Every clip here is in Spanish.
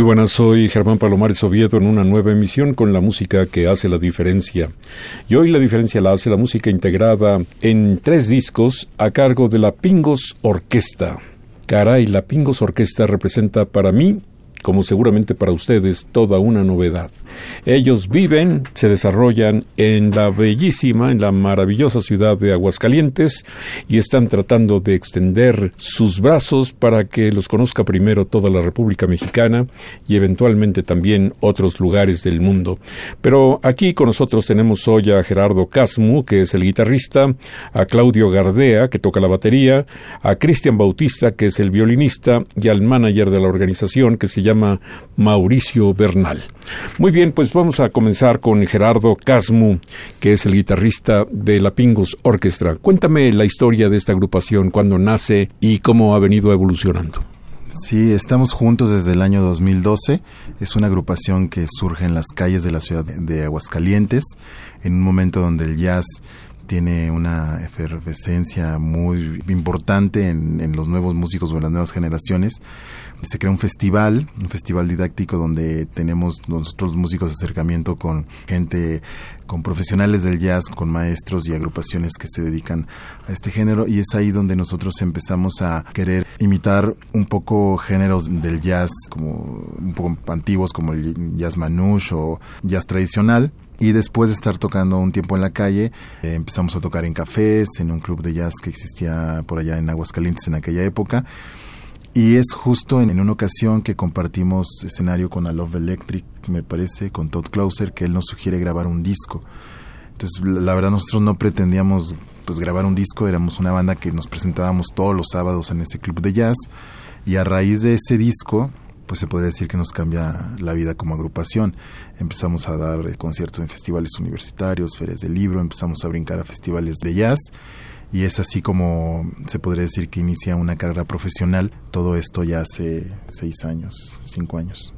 Muy buenas, soy Germán Palomares Oviedo en una nueva emisión con la música que hace la diferencia. Y hoy la diferencia la hace la música integrada en tres discos a cargo de la Pingos Orquesta. Caray, la Pingos Orquesta representa para mí como seguramente para ustedes, toda una novedad. Ellos viven, se desarrollan en la bellísima, en la maravillosa ciudad de Aguascalientes y están tratando de extender sus brazos para que los conozca primero toda la República Mexicana y eventualmente también otros lugares del mundo. Pero aquí con nosotros tenemos hoy a Gerardo Casmu, que es el guitarrista, a Claudio Gardea, que toca la batería, a Cristian Bautista, que es el violinista, y al manager de la organización, que se llama llama Mauricio Bernal. Muy bien, pues vamos a comenzar con Gerardo Casmu, que es el guitarrista de la Pingos Orquestra. Cuéntame la historia de esta agrupación, cuándo nace y cómo ha venido evolucionando. Sí, estamos juntos desde el año 2012. Es una agrupación que surge en las calles de la ciudad de Aguascalientes, en un momento donde el jazz tiene una efervescencia muy importante en, en, los nuevos músicos o en las nuevas generaciones se crea un festival, un festival didáctico donde tenemos nosotros músicos acercamiento con gente, con profesionales del jazz, con maestros y agrupaciones que se dedican a este género y es ahí donde nosotros empezamos a querer imitar un poco géneros del jazz como un poco antiguos como el jazz manouche o jazz tradicional y después de estar tocando un tiempo en la calle, eh, empezamos a tocar en cafés, en un club de jazz que existía por allá en Aguascalientes en aquella época. Y es justo en, una ocasión que compartimos escenario con A Love Electric, me parece, con Todd Closer, que él nos sugiere grabar un disco. Entonces, la, verdad, nosotros no pretendíamos pues grabar un disco, éramos una banda que nos presentábamos todos los sábados en ese club de jazz. Y a raíz de ese disco, pues se podría decir que nos cambia la vida como agrupación. Empezamos a dar conciertos en festivales universitarios, ferias de libro, empezamos a brincar a festivales de jazz y es así como se podría decir que inicia una carrera profesional, todo esto ya hace seis años, cinco años.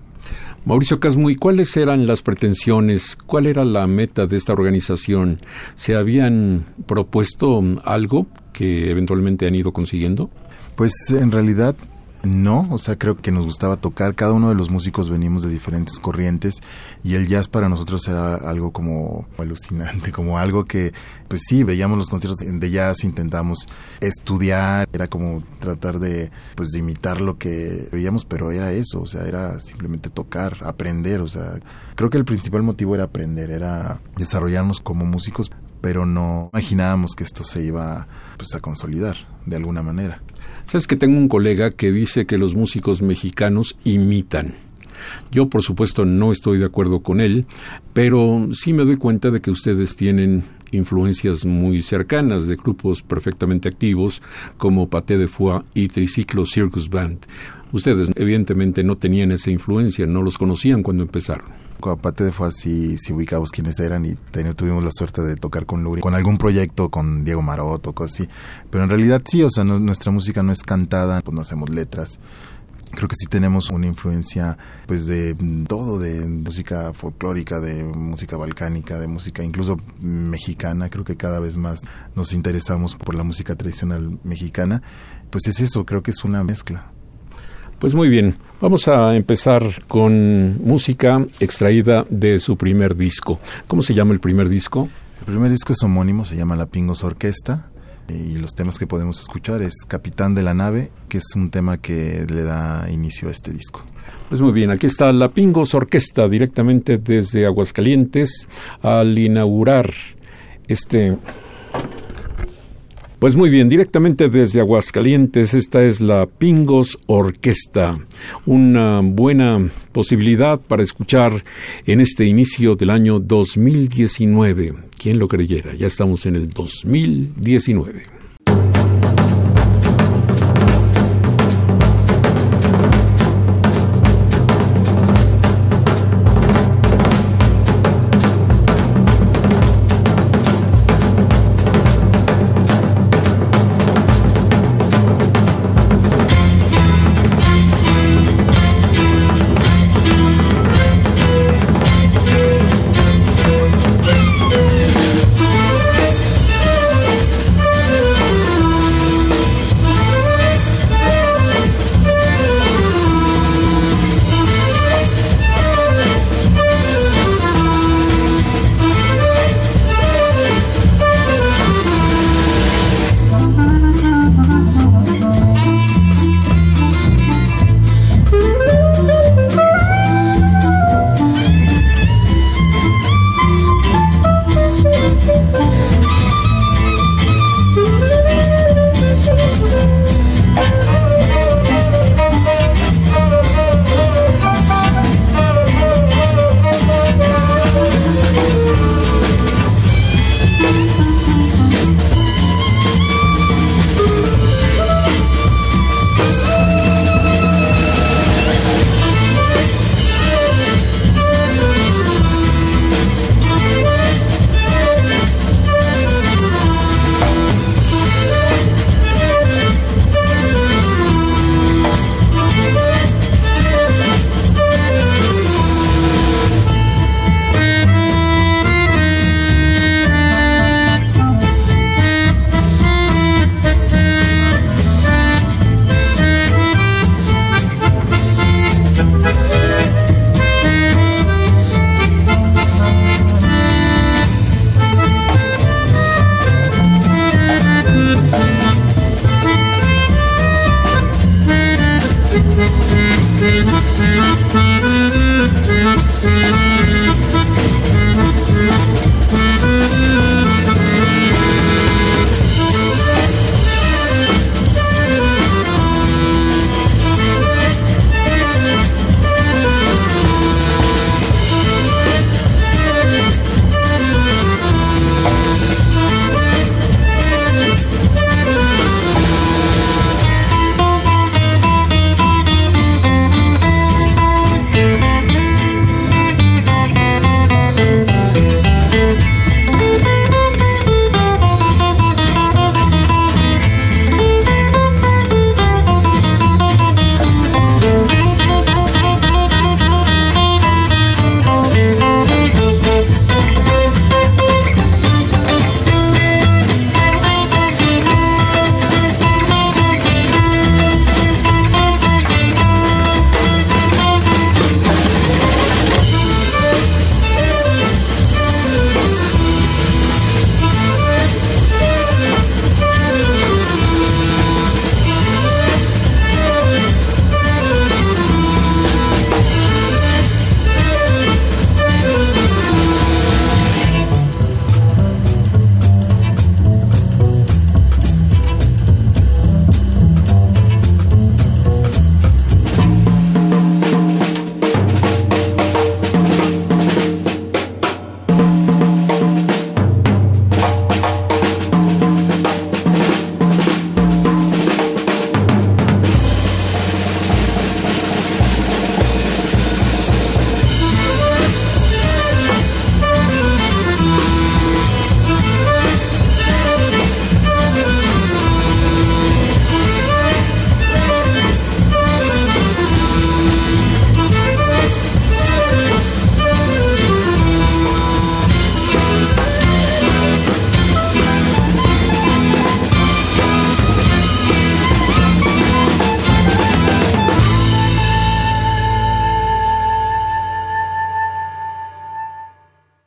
Mauricio Casmuy, ¿cuáles eran las pretensiones? ¿Cuál era la meta de esta organización? ¿Se habían propuesto algo que eventualmente han ido consiguiendo? Pues en realidad no, o sea, creo que nos gustaba tocar. Cada uno de los músicos venimos de diferentes corrientes y el jazz para nosotros era algo como alucinante, como algo que, pues sí, veíamos los conciertos de jazz, intentamos estudiar, era como tratar de, pues, de imitar lo que veíamos, pero era eso, o sea, era simplemente tocar, aprender, o sea, creo que el principal motivo era aprender, era desarrollarnos como músicos, pero no imaginábamos que esto se iba, pues, a consolidar de alguna manera. Sabes que tengo un colega que dice que los músicos mexicanos imitan. Yo, por supuesto, no estoy de acuerdo con él, pero sí me doy cuenta de que ustedes tienen influencias muy cercanas de grupos perfectamente activos como Paté de Foix y Triciclo Circus Band. Ustedes, evidentemente, no tenían esa influencia, no los conocían cuando empezaron aparte de fue así, si ubicamos quiénes eran y tuvimos la suerte de tocar con Luri, con algún proyecto con Diego Maroto o cosas así. Pero en realidad sí, o sea, nuestra música no es cantada, pues no hacemos letras. Creo que sí tenemos una influencia pues de todo, de música folclórica, de música balcánica, de música incluso mexicana. Creo que cada vez más nos interesamos por la música tradicional mexicana. Pues es eso, creo que es una mezcla. Pues muy bien, vamos a empezar con música extraída de su primer disco. ¿Cómo se llama el primer disco? El primer disco es homónimo, se llama La Pingos Orquesta y los temas que podemos escuchar es Capitán de la Nave, que es un tema que le da inicio a este disco. Pues muy bien, aquí está la Pingos Orquesta directamente desde Aguascalientes al inaugurar este... Pues muy bien, directamente desde Aguascalientes, esta es la Pingos Orquesta, una buena posibilidad para escuchar en este inicio del año 2019. ¿Quién lo creyera? Ya estamos en el 2019.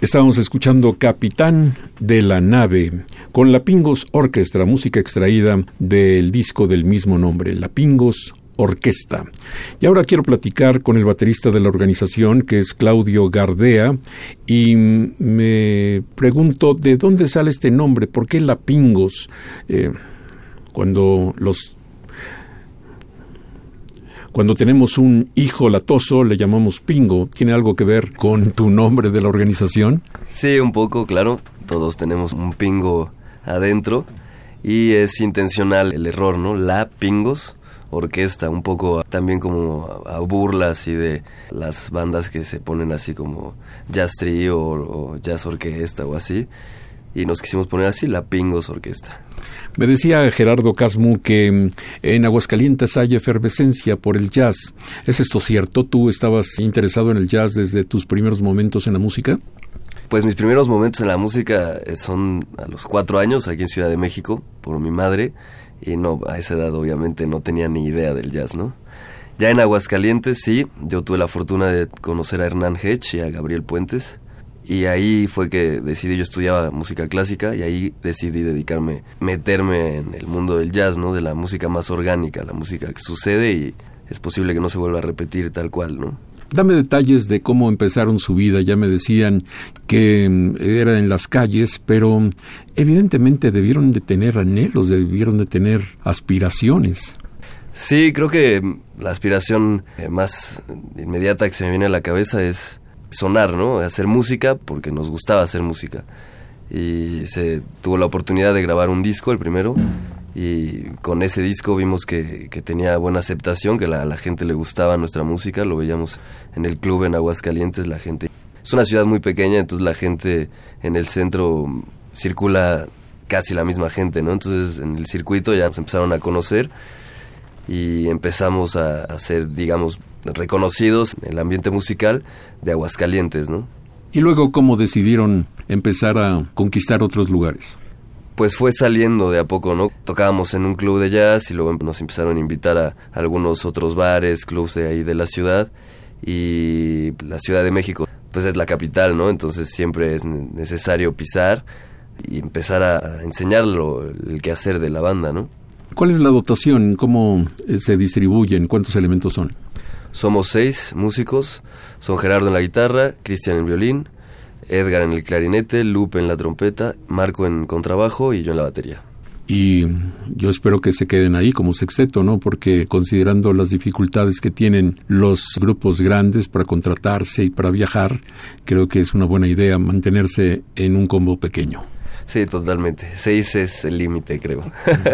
Estábamos escuchando Capitán de la Nave con la Pingos Orquestra, música extraída del disco del mismo nombre, La Pingos Orquesta. Y ahora quiero platicar con el baterista de la organización, que es Claudio Gardea, y me pregunto de dónde sale este nombre, por qué La Pingos, eh, cuando los cuando tenemos un hijo latoso, le llamamos Pingo. ¿Tiene algo que ver con tu nombre de la organización? Sí, un poco, claro. Todos tenemos un Pingo adentro y es intencional el error, ¿no? La Pingos orquesta, un poco también como a, burlas y de las bandas que se ponen así como jazz trio o jazz orquesta o así y nos quisimos poner así la Pingos Orquesta. Me decía Gerardo Casmu que mm, en Aguascalientes hay efervescencia por el jazz. ¿Es esto cierto? ¿Tú estabas interesado en el jazz desde tus primeros momentos en la música? Pues mis primeros momentos en la música eh, son a los cuatro años aquí en Ciudad de México por mi madre y no a esa edad obviamente no tenía ni idea del jazz, ¿no? Ya en Aguascalientes sí, yo tuve la fortuna de conocer a Hernán Hedge y a Gabriel Puentes y ahí fue que decidí, yo estudiaba música clásica y ahí decidí dedicarme, meterme en el mundo del jazz, ¿no? De la música más orgánica, la música que sucede y es posible que no se vuelva a repetir tal cual, ¿no? Dame detalles de cómo empezaron su vida. Ya me decían que mm, era en las calles, pero evidentemente debieron de tener anhelos, debieron de tener aspiraciones. Sí, creo que la aspiración eh, más inmediata que se me viene a la cabeza es sonar, ¿no? Hacer música porque nos gustaba hacer música. Y se tuvo la oportunidad de grabar un disco, el primero, y con ese disco vimos que, tenía buena aceptación, que a la gente le gustaba nuestra música, lo veíamos en el club en Aguascalientes, la gente... Es una ciudad muy pequeña, entonces la gente en el centro circula casi la misma gente, ¿no? Entonces en el circuito ya nos empezaron a conocer y empezamos a, a ser, digamos, reconocidos en el ambiente musical de Aguascalientes, ¿no? Y luego, ¿cómo decidieron empezar a conquistar otros lugares? Pues fue saliendo de a poco, ¿no? Tocábamos en un club de jazz y luego nos empezaron a invitar a algunos otros bares, clubs de ahí de la ciudad y la Ciudad de México, pues es la capital, ¿no? Entonces siempre es necesario pisar y empezar a enseñarlo el quehacer de la banda, ¿no? ¿Cuál es la dotación? ¿Cómo eh, se distribuyen? ¿Cuántos elementos son? Somos seis músicos, son Gerardo en la guitarra, Cristian en violín, Edgar en el clarinete, Lupe en la trompeta, Marco en contrabajo y yo en la batería. Y yo espero que se queden ahí como sexteto, ¿no? Porque considerando las dificultades que tienen los grupos grandes para contratarse y para viajar, creo que es una buena idea mantenerse en un combo pequeño. Sí, totalmente. Seis es el límite, creo.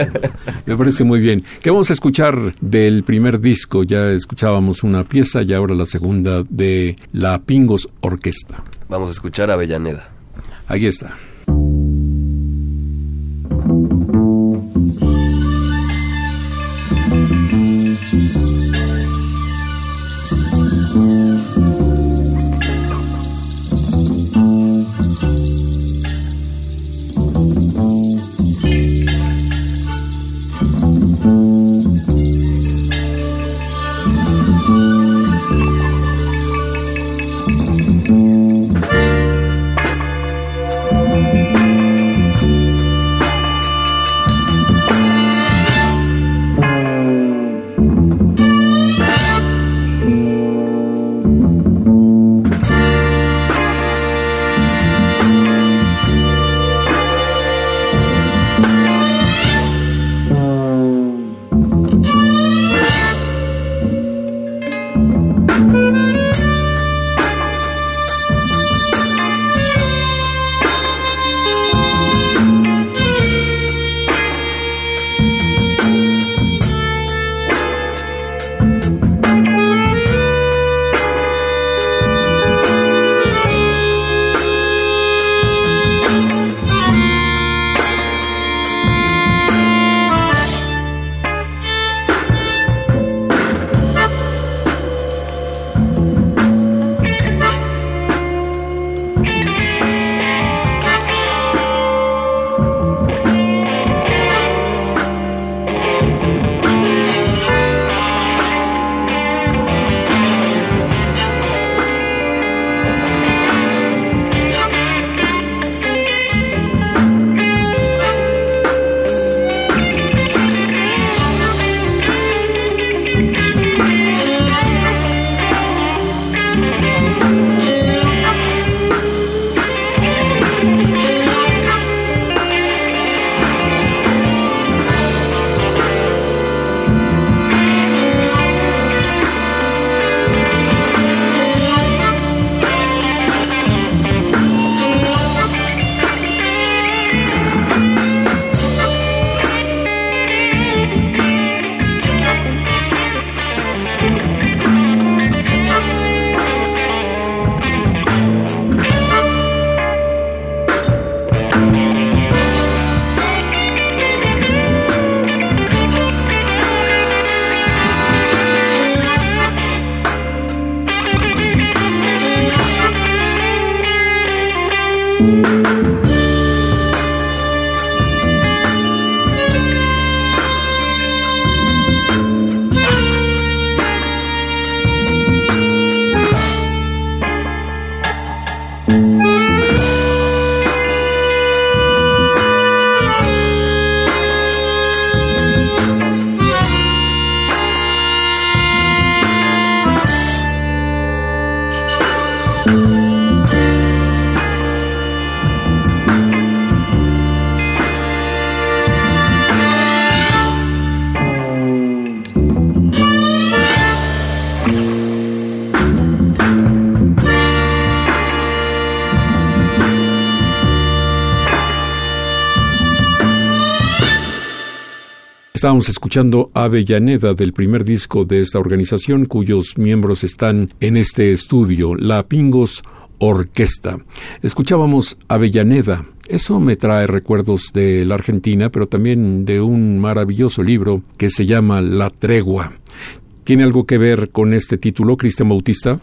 Me parece muy bien. ¿Qué vamos a escuchar del primer disco? Ya escuchábamos una pieza y ahora la segunda de la Pingos Orquesta. Vamos a escuchar Avellaneda. Ahí está. Estábamos escuchando Avellaneda del primer disco de esta organización cuyos miembros están en este estudio, la Pingos Orquesta. Escuchábamos Avellaneda. Eso me trae recuerdos de la Argentina, pero también de un maravilloso libro que se llama La Tregua. ¿Tiene algo que ver con este título, Cristian Bautista?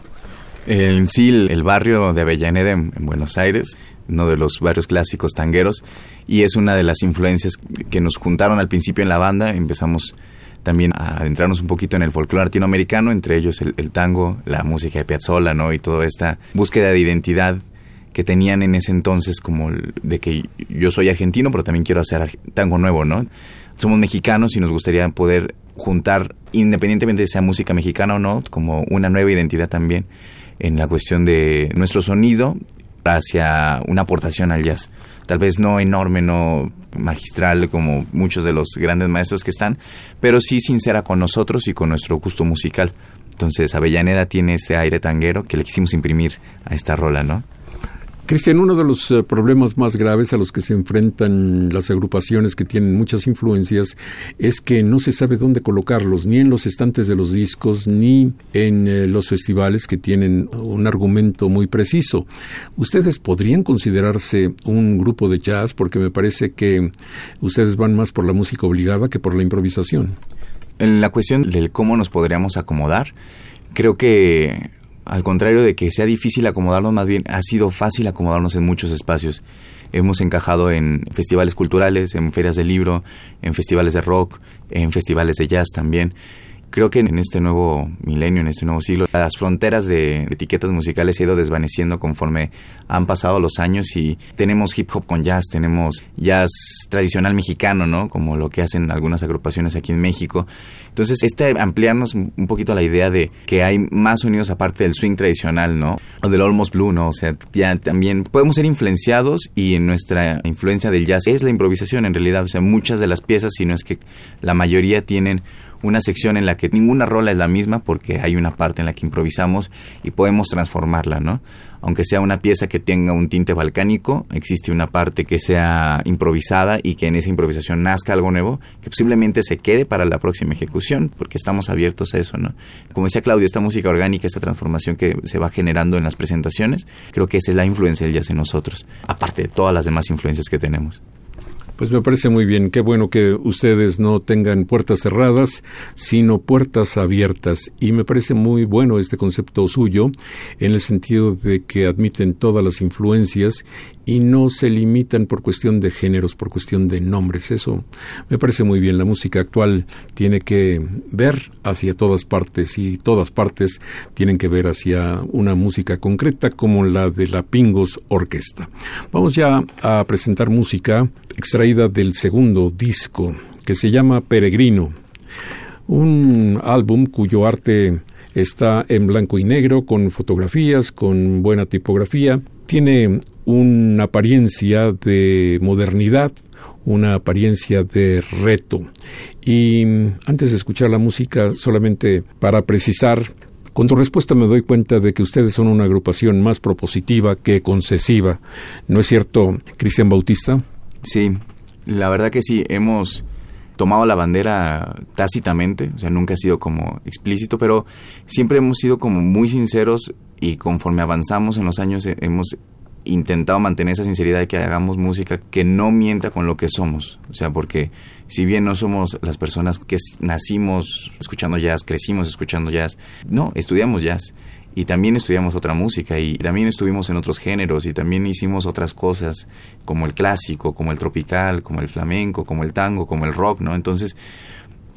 En sí, el barrio de Avellaneda en, Buenos Aires, uno de los barrios clásicos tangueros, y es una de las influencias que nos juntaron al principio en la banda. Empezamos también a adentrarnos un poquito en el folclore latinoamericano, entre ellos el, tango, la música de Piazzolla, ¿no? Y toda esta búsqueda de identidad que tenían en ese entonces como de que yo soy argentino, pero también quiero hacer tango nuevo, ¿no? Somos mexicanos y nos gustaría poder juntar, independientemente de sea música mexicana o no, como una nueva identidad también en la cuestión de nuestro sonido hacia una aportación al jazz. Tal vez no enorme, no magistral como muchos de los grandes maestros que están, pero sí sincera con nosotros y con nuestro gusto musical. Entonces Avellaneda tiene ese aire tanguero que le quisimos imprimir a esta rola, ¿no? Cristian, uno de los eh, problemas más graves a los que se enfrentan las agrupaciones que tienen muchas influencias es que no se sabe dónde colocarlos, ni en los estantes de los discos, ni en eh, los festivales que tienen un argumento muy preciso. ¿Ustedes podrían considerarse un grupo de jazz? Porque me parece que ustedes van más por la música obligada que por la improvisación. En la cuestión del cómo nos podríamos acomodar, creo que al contrario de que sea difícil acomodarnos, más bien ha sido fácil acomodarnos en muchos espacios. Hemos encajado en festivales culturales, en ferias de libro, en festivales de rock, en festivales de jazz también creo que en este nuevo milenio, en este nuevo siglo, las fronteras de etiquetas musicales se han ido desvaneciendo conforme han pasado los años y tenemos hip hop con jazz, tenemos jazz tradicional mexicano, ¿no? Como lo que hacen algunas agrupaciones aquí en México. Entonces, este ampliarnos un poquito la idea de que hay más sonidos aparte del swing tradicional, ¿no? O del almost blue, ¿no? O sea, ya también podemos ser influenciados y nuestra influencia del jazz es la improvisación en realidad. O sea, muchas de las piezas, si no es que la mayoría tienen una sección en la que ninguna rola es la misma porque hay una parte en la que improvisamos y podemos transformarla, ¿no? Aunque sea una pieza que tenga un tinte balcánico, existe una parte que sea improvisada y que en esa improvisación nazca algo nuevo que posiblemente se quede para la próxima ejecución, porque estamos abiertos a eso, ¿no? Como decía Claudio, esta música orgánica, esta transformación que se va generando en las presentaciones, creo que esa es la influencia del jazz en nosotros, aparte de todas las demás influencias que tenemos. Pues me parece muy bien. Qué bueno que ustedes no tengan puertas cerradas, sino puertas abiertas. Y me parece muy bueno este concepto suyo, en el sentido de que admiten todas las influencias y no se limitan por cuestión de géneros, por cuestión de nombres. Eso me parece muy bien. La música actual tiene que ver hacia todas partes y todas partes tienen que ver hacia una música concreta como la de la Pingos Orquesta. Vamos ya a presentar música extraída del segundo disco que se llama Peregrino. Un álbum cuyo arte está en blanco y negro, con fotografías, con buena tipografía. Tiene una apariencia de modernidad, una apariencia de reto. Y antes de escuchar la música, solamente para precisar, con tu respuesta me doy cuenta de que ustedes son una agrupación más propositiva que concesiva. ¿No es cierto, Cristian Bautista? Sí, la verdad que sí, hemos tomado la bandera tácitamente, o sea, nunca ha sido como explícito, pero siempre hemos sido como muy sinceros y conforme avanzamos en los años hemos intentado mantener esa sinceridad de que hagamos música que no mienta con lo que somos. O sea, porque si bien no somos las personas que nacimos escuchando jazz, crecimos escuchando jazz, no, estudiamos jazz y también estudiamos otra música y también estuvimos en otros géneros y también hicimos otras cosas como el clásico, como el tropical, como el flamenco, como el tango, como el rock, ¿no? Entonces,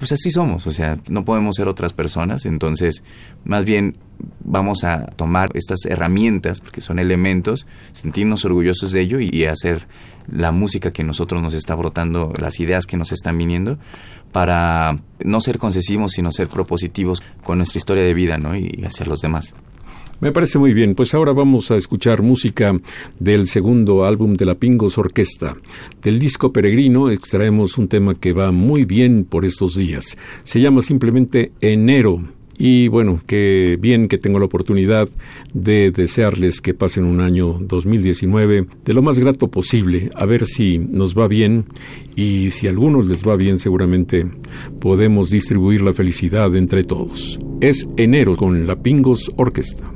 pues así somos, o sea, no podemos ser otras personas, entonces más bien vamos a tomar estas herramientas, porque son elementos, sentirnos orgullosos de ello y, hacer la música que nosotros nos está brotando, las ideas que nos están viniendo, para no ser concesivos, sino ser propositivos con nuestra historia de vida, ¿no? Y hacia los demás. Me parece muy bien. Pues ahora vamos a escuchar música del segundo álbum de la Pingos Orquesta. Del disco Peregrino extraemos un tema que va muy bien por estos días. Se llama simplemente Enero Y bueno, que bien que tengo la oportunidad de desearles que pasen un año 2019 de lo más grato posible, a ver si nos va bien y si a algunos les va bien seguramente podemos distribuir la felicidad entre todos. Es enero con la Pingos Orquesta.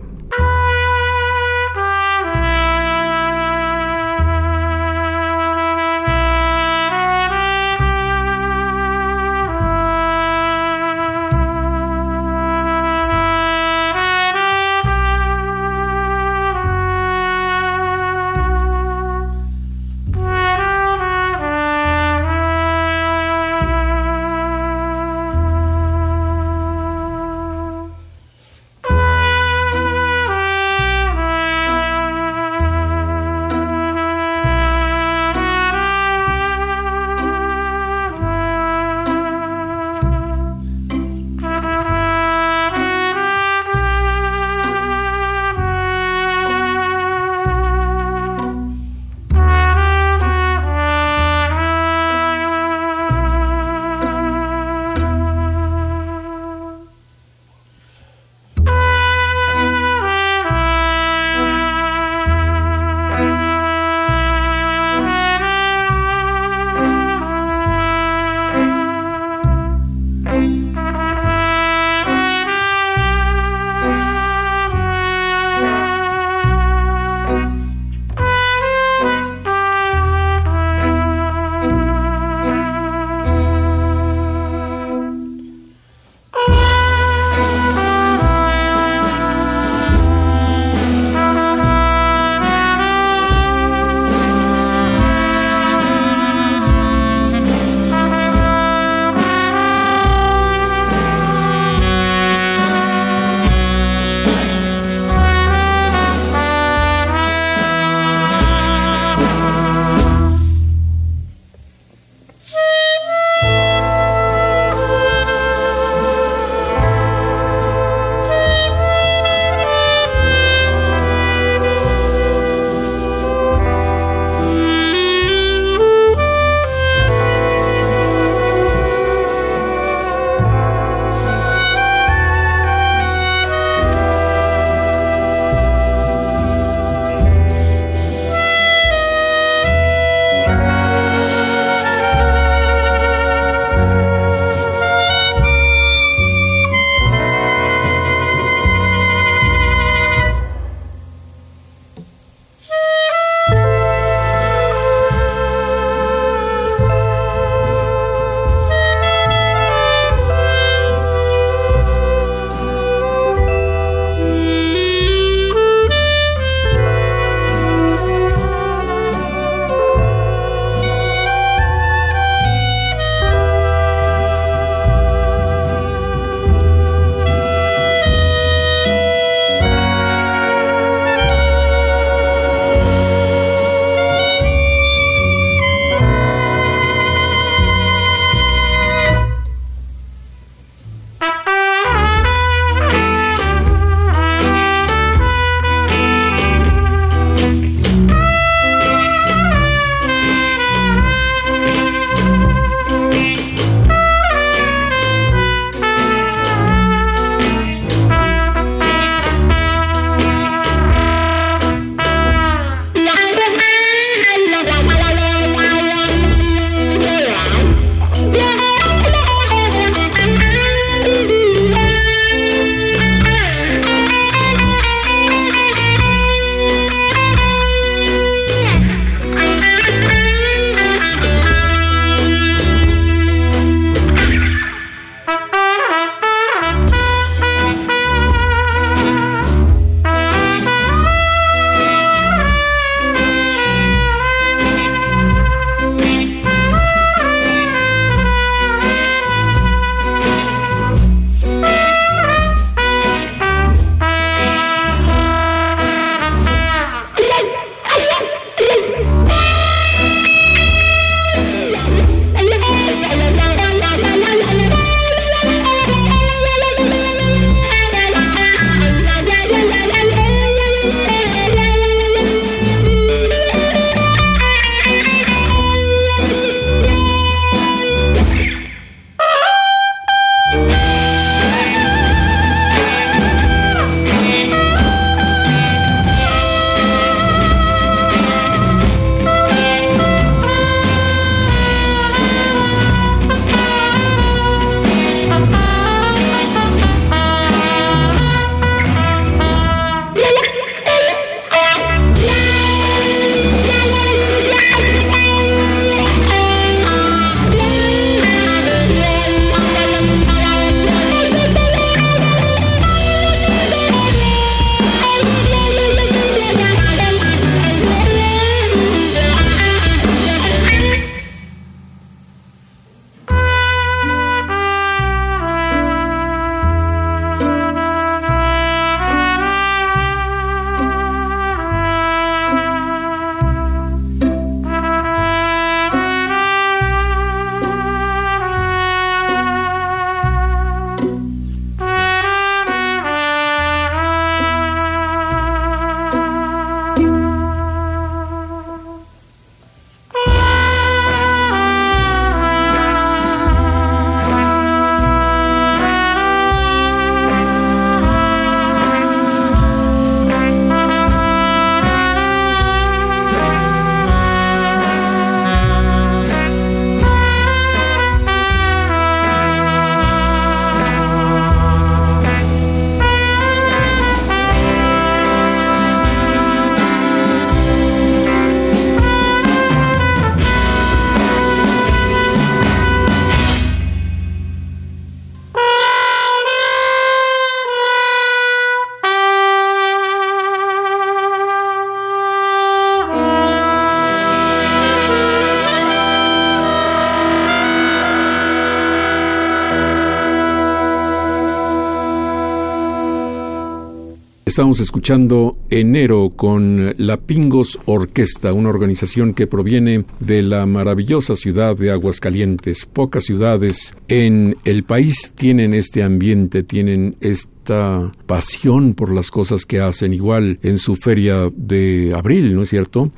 Estamos escuchando Enero con la Pingos Orquesta, una organización que proviene de la maravillosa ciudad de Aguascalientes. Pocas ciudades en el país tienen este ambiente, tienen esta pasión por las cosas que hacen, igual en su feria de abril, ¿no es cierto?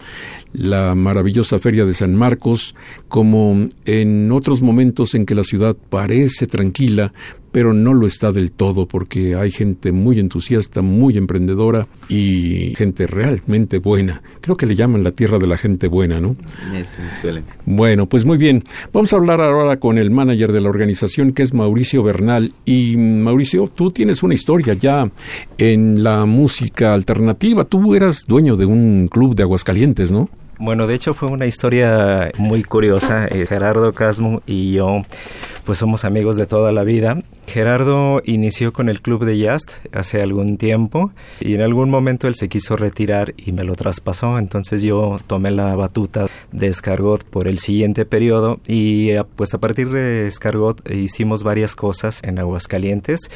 La maravillosa feria de San Marcos, como en otros momentos en que la ciudad parece tranquila, pero no lo está del todo porque hay gente muy entusiasta, muy emprendedora y gente realmente buena. Creo que le llaman la tierra de la gente buena, ¿no? Bueno, pues muy bien. Vamos a hablar ahora con el manager de la organización que es Mauricio Bernal. Y Mauricio, tú tienes una historia ya en la música alternativa. Tú eras dueño de un club de Aguascalientes, ¿no? Bueno, de hecho fue una historia muy curiosa. Eh, Gerardo Casmo y yo pues somos amigos de toda la vida. Gerardo inició con el club de jazz hace algún tiempo y en algún momento él se quiso retirar y me lo traspasó, entonces yo tomé la batuta de Escargot por el siguiente periodo y eh, pues a partir de Escargot hicimos varias cosas en Aguascalientes,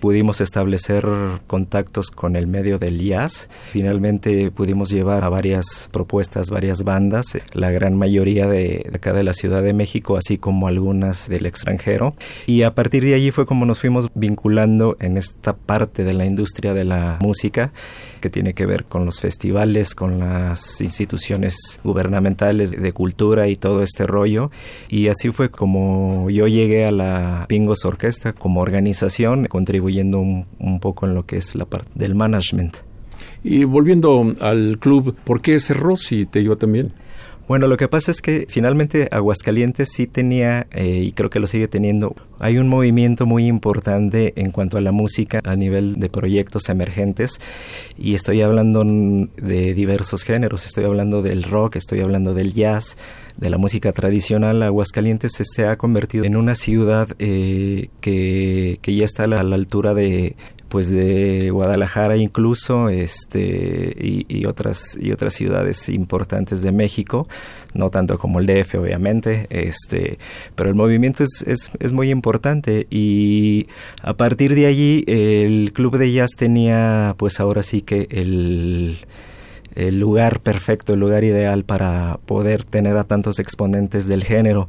pudimos establecer contactos con el medio del jazz, finalmente pudimos llevar a varias propuestas, varias bandas, la gran mayoría de, de acá de la Ciudad de México, así como algunas del extranjero. Y a partir de allí fue como nos fuimos vinculando en esta parte de la industria de la música que tiene que ver con los festivales, con las instituciones gubernamentales de cultura y todo este rollo. Y así fue como yo llegué a la Pingos Orquesta como organización, contribuyendo un, un poco en lo que es la parte del management. Y volviendo al club, ¿por qué cerró si te iba también? Bueno, lo que pasa es que finalmente Aguascalientes sí tenía, eh, y creo que lo sigue teniendo, hay un movimiento muy importante en cuanto a la música a nivel de proyectos emergentes, y estoy hablando de diversos géneros, estoy hablando del rock, estoy hablando del jazz, de la música tradicional. Aguascalientes se ha convertido en una ciudad eh, que, que ya está a la altura de pues de Guadalajara incluso este y, otras y otras ciudades importantes de México no tanto como el DF obviamente este pero el movimiento es, es, es muy importante y a partir de allí el club de jazz tenía pues ahora sí que el el lugar perfecto, el lugar ideal para poder tener a tantos exponentes del género.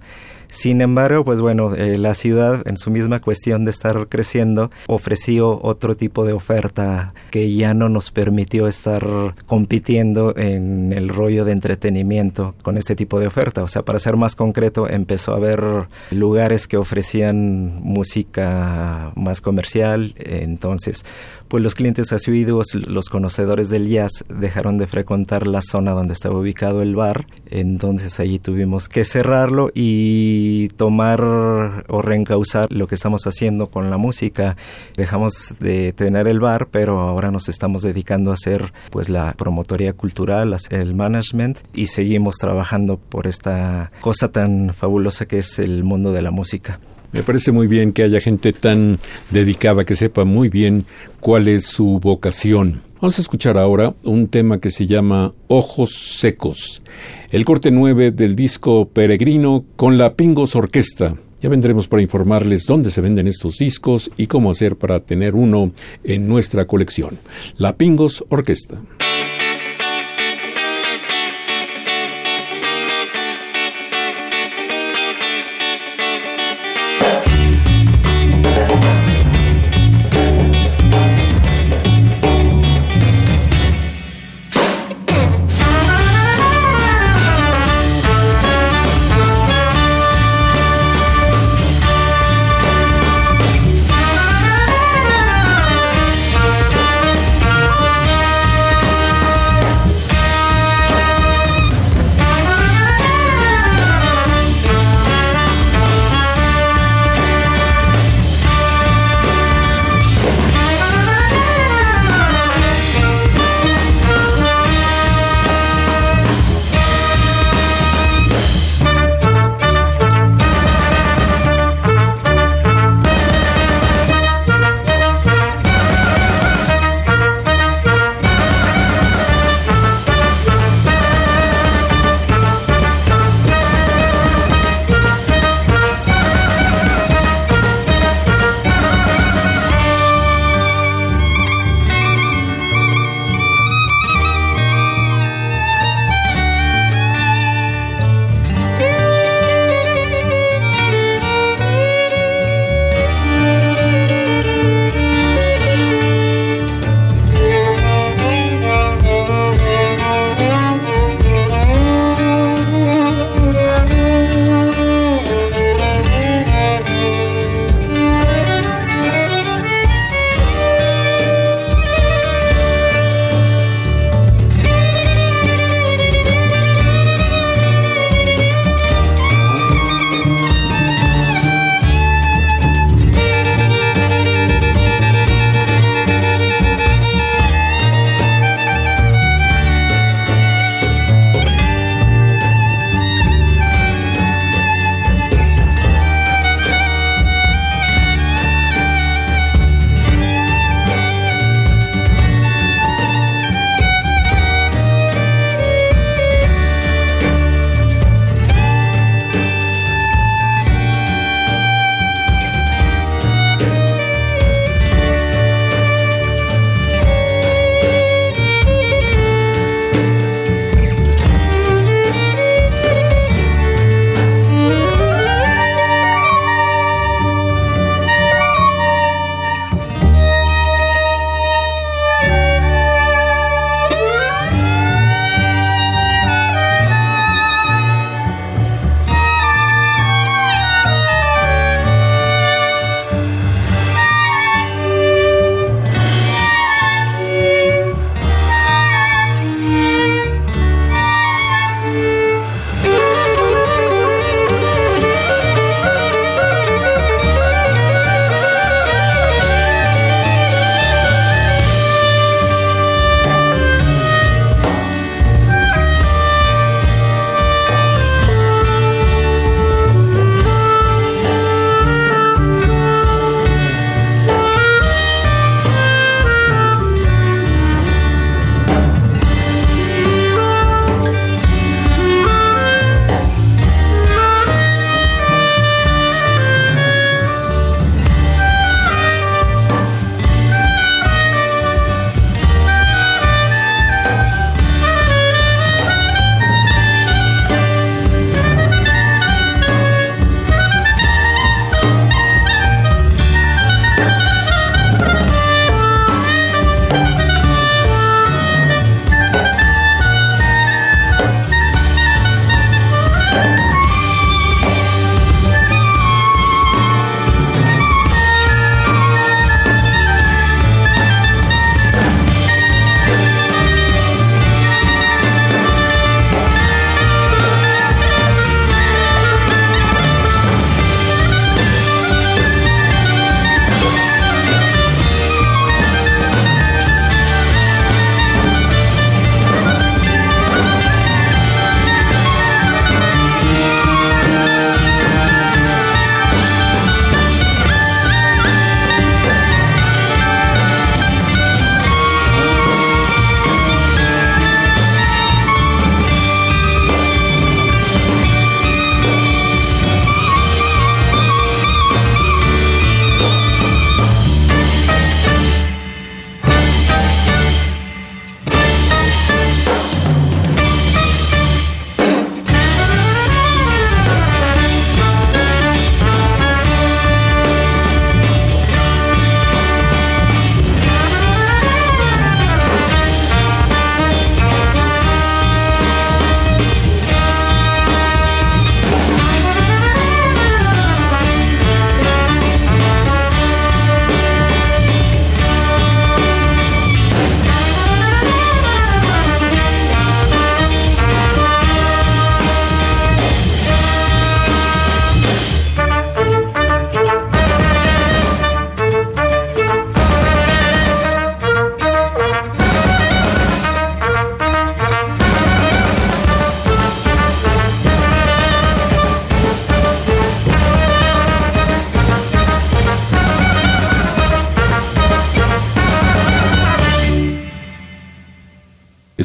Sin embargo, pues bueno, eh, la ciudad en su misma cuestión de estar creciendo ofreció otro tipo de oferta que ya no nos permitió estar compitiendo en el rollo de entretenimiento con este tipo de oferta. O sea, para ser más concreto, empezó a haber lugares que ofrecían música más comercial, entonces pues los clientes asiduos, los conocedores del jazz, dejaron de frecuentar la zona donde estaba ubicado el bar, entonces allí tuvimos que cerrarlo y tomar o reencauzar lo que estamos haciendo con la música. Dejamos de tener el bar, pero ahora nos estamos dedicando a hacer pues la promotoría cultural, el management y seguimos trabajando por esta cosa tan fabulosa que es el mundo de la música. Me parece muy bien que haya gente tan dedicada que sepa muy bien cuál es su vocación. Vamos a escuchar ahora un tema que se llama Ojos Secos, el corte 9 del disco Peregrino con la Pingos Orquesta. Ya vendremos para informarles dónde se venden estos discos y cómo hacer para tener uno en nuestra colección. La Pingos Orquesta.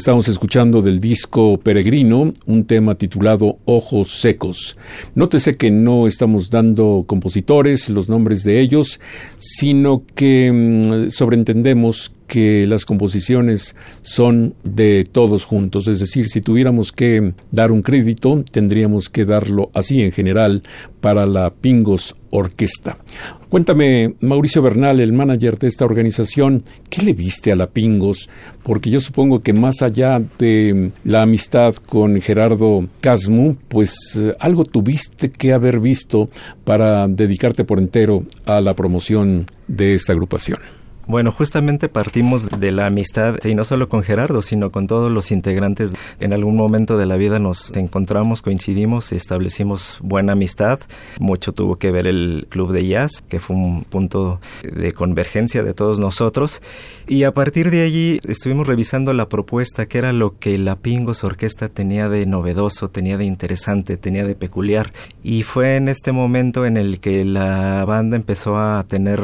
Estamos escuchando del disco Peregrino un tema titulado Ojos Secos. Nótese que no estamos dando compositores, los nombres de ellos, sino que mm, sobreentendemos que las composiciones son de todos juntos, es decir, si tuviéramos que dar un crédito, tendríamos que darlo así en general para la Pingos Orquesta. Cuéntame, Mauricio Bernal, el manager de esta organización, ¿qué le viste a la Pingos? Porque yo supongo que más allá de la amistad con Gerardo Casmu, pues eh, algo tuviste que haber visto para dedicarte por entero a la promoción de esta agrupación. Bueno, justamente partimos de la amistad, y no solo con Gerardo, sino con todos los integrantes. En algún momento de la vida nos encontramos, coincidimos, establecimos buena amistad. Mucho tuvo que ver el club de jazz, que fue un punto de convergencia de todos nosotros. Y a partir de allí estuvimos revisando la propuesta, que era lo que la Pingos Orquesta tenía de novedoso, tenía de interesante, tenía de peculiar. Y fue en este momento en el que la banda empezó a tener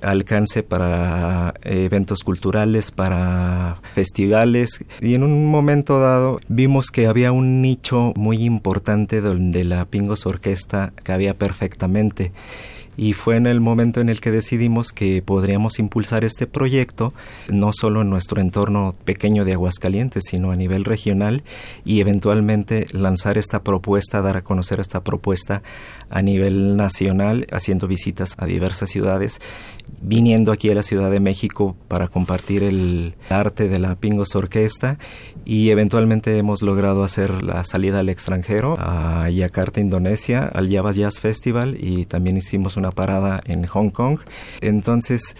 alcance para eventos culturales, para festivales. Y en un momento dado vimos que había un nicho muy importante donde la Pingos Orquesta cabía perfectamente y fue en el momento en el que decidimos que podríamos impulsar este proyecto no solo en nuestro entorno pequeño de Aguascalientes, sino a nivel regional y eventualmente lanzar esta propuesta, dar a conocer esta propuesta a nivel nacional, haciendo visitas a diversas ciudades, viniendo aquí a la Ciudad de México para compartir el arte de la Pingos Orquesta. Y eventualmente hemos logrado hacer la salida al extranjero, a Yakarta, Indonesia, al Java Jazz Festival y también hicimos una parada en Hong Kong. Entonces,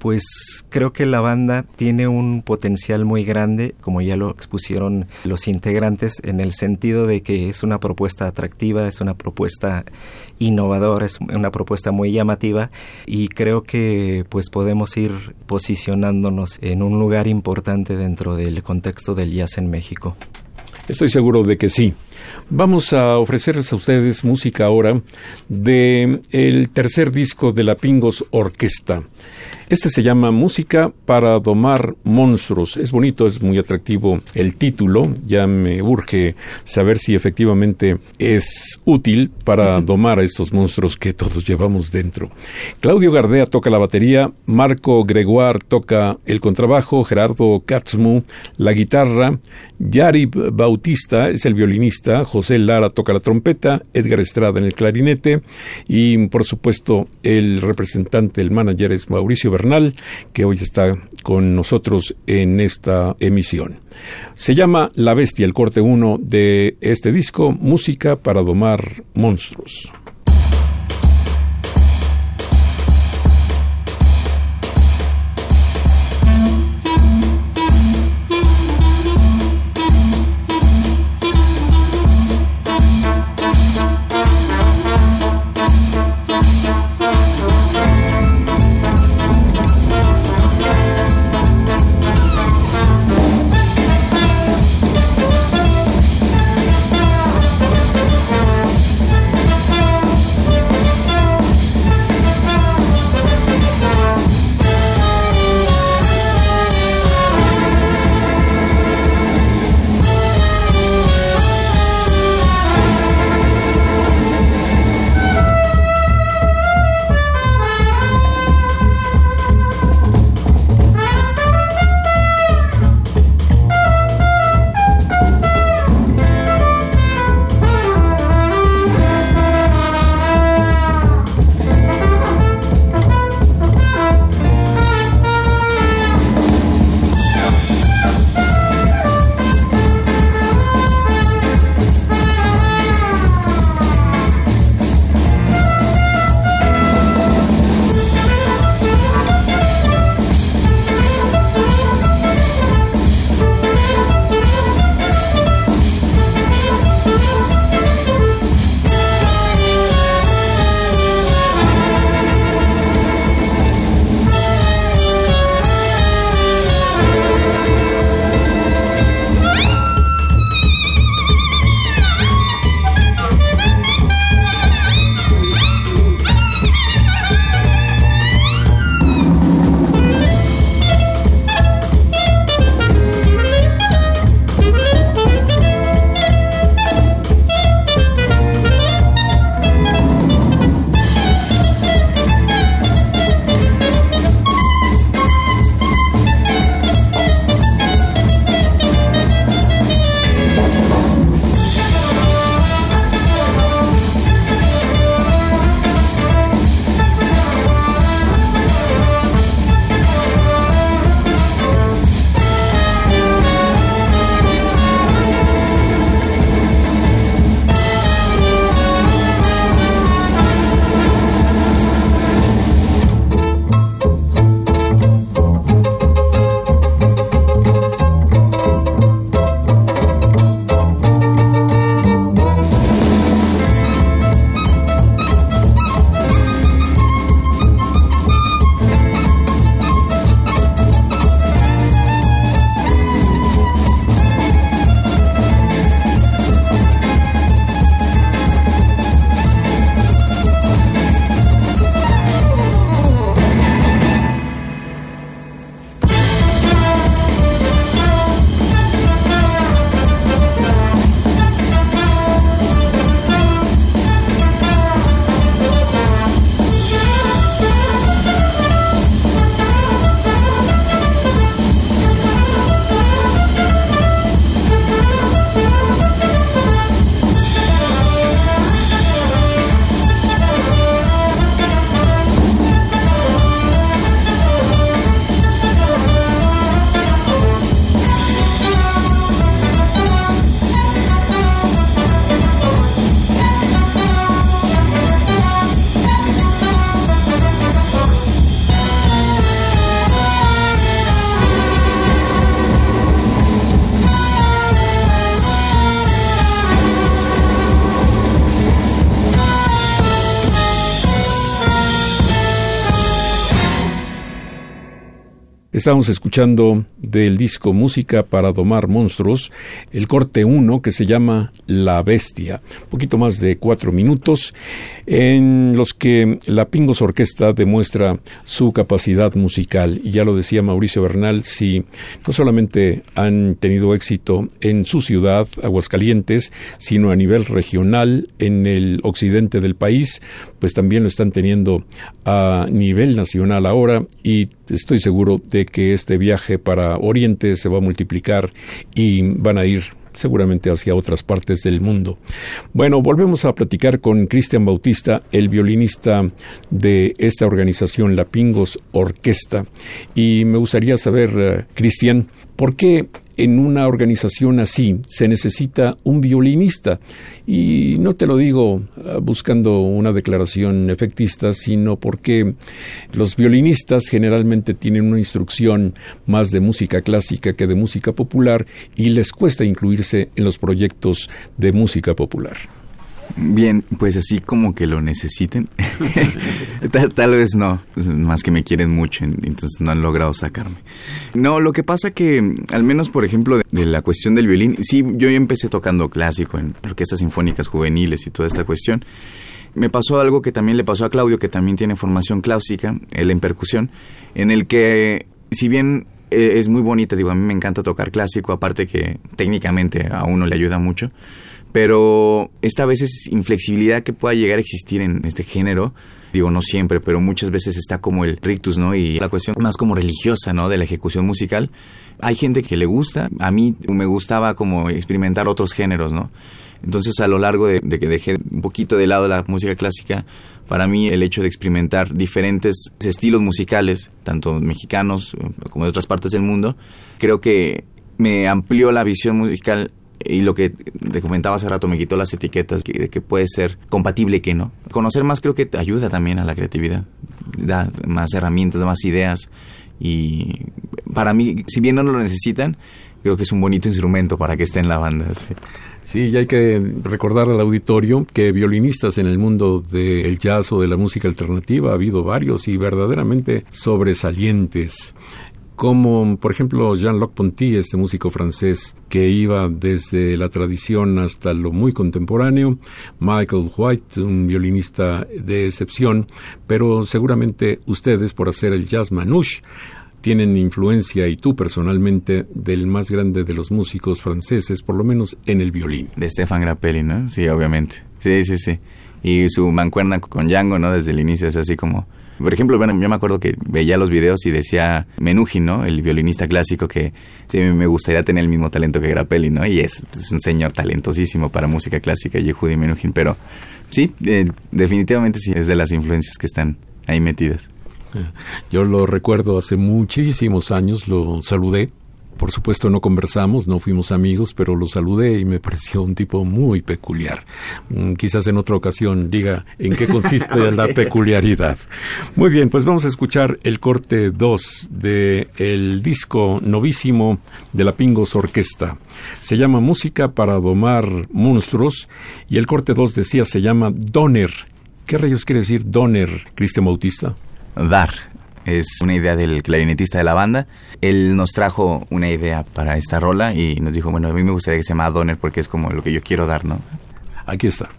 pues creo que la banda tiene un potencial muy grande, como ya lo expusieron los integrantes, en el sentido de que es una propuesta atractiva, es una propuesta innovadora, es una propuesta muy llamativa y creo que pues podemos ir posicionándonos en un lugar importante dentro del contexto del jazz en México. Estoy seguro de que sí. Vamos a ofrecerles a ustedes música ahora de el tercer disco de la Pingos Orquesta. Este se llama Música para domar monstruos. Es bonito, es muy atractivo el título. Ya me urge saber si efectivamente es útil para domar a estos monstruos que todos llevamos dentro. Claudio Gardea toca la batería, Marco Gregoire toca el contrabajo, Gerardo Katzmu la guitarra, Yarib Bautista es el violinista, José Lara toca la trompeta, Edgar Estrada en el clarinete y por supuesto el representante, el manager es Mauricio que hoy está con nosotros en esta emisión. Se llama La Bestia, el corte 1 de este disco, Música para domar monstruos. Estamos escuchando del disco Música para Domar Monstruos, el corte 1 que se llama La Bestia, un poquito más de cuatro minutos, en los que la Pingos Orquesta demuestra su capacidad musical. Y ya lo decía Mauricio Bernal, si no solamente han tenido éxito en su ciudad, Aguascalientes, sino a nivel regional, en el occidente del país, pues también lo están teniendo a nivel nacional ahora y estoy seguro de que este viaje para Oriente se va a multiplicar y van a ir seguramente hacia otras partes del mundo. Bueno, volvemos a platicar con Cristian Bautista, el violinista de esta organización, La Pingos Orquesta. Y me gustaría saber, eh, Cristian, ¿por qué en una organización así se necesita un violinista. Y no te lo digo ah, buscando una declaración efectista, sino porque los violinistas generalmente tienen una instrucción más de música clásica que de música popular y les cuesta incluirse en los proyectos de música popular. Bien, pues así como que lo necesiten. tal, vez no, pues, más que me quieren mucho, entonces no han logrado sacarme. No, lo que pasa que, al menos por ejemplo, de, la cuestión del violín, sí, yo ya empecé tocando clásico en orquestas sinfónicas juveniles y toda esta cuestión. Me pasó algo que también le pasó a Claudio, que también tiene formación clásica, él en percusión, en el que, si bien eh, es muy bonita, digo, a mí me encanta tocar clásico, aparte que técnicamente a uno le ayuda mucho pero esta vez es inflexibilidad que pueda llegar a existir en este género. Digo, no siempre, pero muchas veces está como el rictus, ¿no? Y la cuestión más como religiosa, ¿no? De la ejecución musical. Hay gente que le gusta. A mí me gustaba como experimentar otros géneros, ¿no? Entonces, a lo largo de, de que dejé un poquito de lado la música clásica, para mí el hecho de experimentar diferentes estilos musicales, tanto mexicanos como de otras partes del mundo, creo que me amplió la visión musical y lo que te comentaba hace rato me quitó las etiquetas de que puede ser compatible que no. Conocer más creo que te ayuda también a la creatividad, da más herramientas, más ideas y para mí, si bien no lo necesitan, creo que es un bonito instrumento para que esté en la banda. Sí. y hay que recordar al auditorio que violinistas en el mundo del jazz o de la música alternativa ha habido varios y verdaderamente sobresalientes como por ejemplo Jean-Luc Ponty, este músico francés que iba desde la tradición hasta lo muy contemporáneo, Michael White, un violinista de excepción, pero seguramente ustedes por hacer el jazz manouche tienen influencia y tú personalmente del más grande de los músicos franceses, por lo menos en el violín. De Stefan Grappelli, ¿no? Sí, obviamente. Sí, sí, sí. Y su mancuerna con Django, ¿no? Desde el inicio es así como por ejemplo, bueno, yo me acuerdo que veía los videos y decía Menuhin, ¿no? El violinista clásico que sí, me gustaría tener el mismo talento que Grappelli, ¿no? Y es, un señor talentosísimo para música clásica, Yehudi Menuhin, pero sí, eh, definitivamente sí, es de las influencias que están ahí metidas. Yo lo recuerdo hace muchísimos años, lo saludé por supuesto no conversamos, no fuimos amigos, pero lo saludé y me pareció un tipo muy peculiar. Mm, quizás en otra ocasión diga en qué consiste la peculiaridad. Muy bien, pues vamos a escuchar el corte 2 de el disco novísimo de la Pingos Orquesta. Se llama Música para domar monstruos y el corte 2 decía se llama Donner. ¿Qué rayos quiere decir Donner, Cristian Bautista? Dar es una idea del clarinetista de la banda. Él nos trajo una idea para esta rola y nos dijo, bueno, a mí me gustaría que se llama Donner porque es como lo que yo quiero dar, ¿no? Aquí está.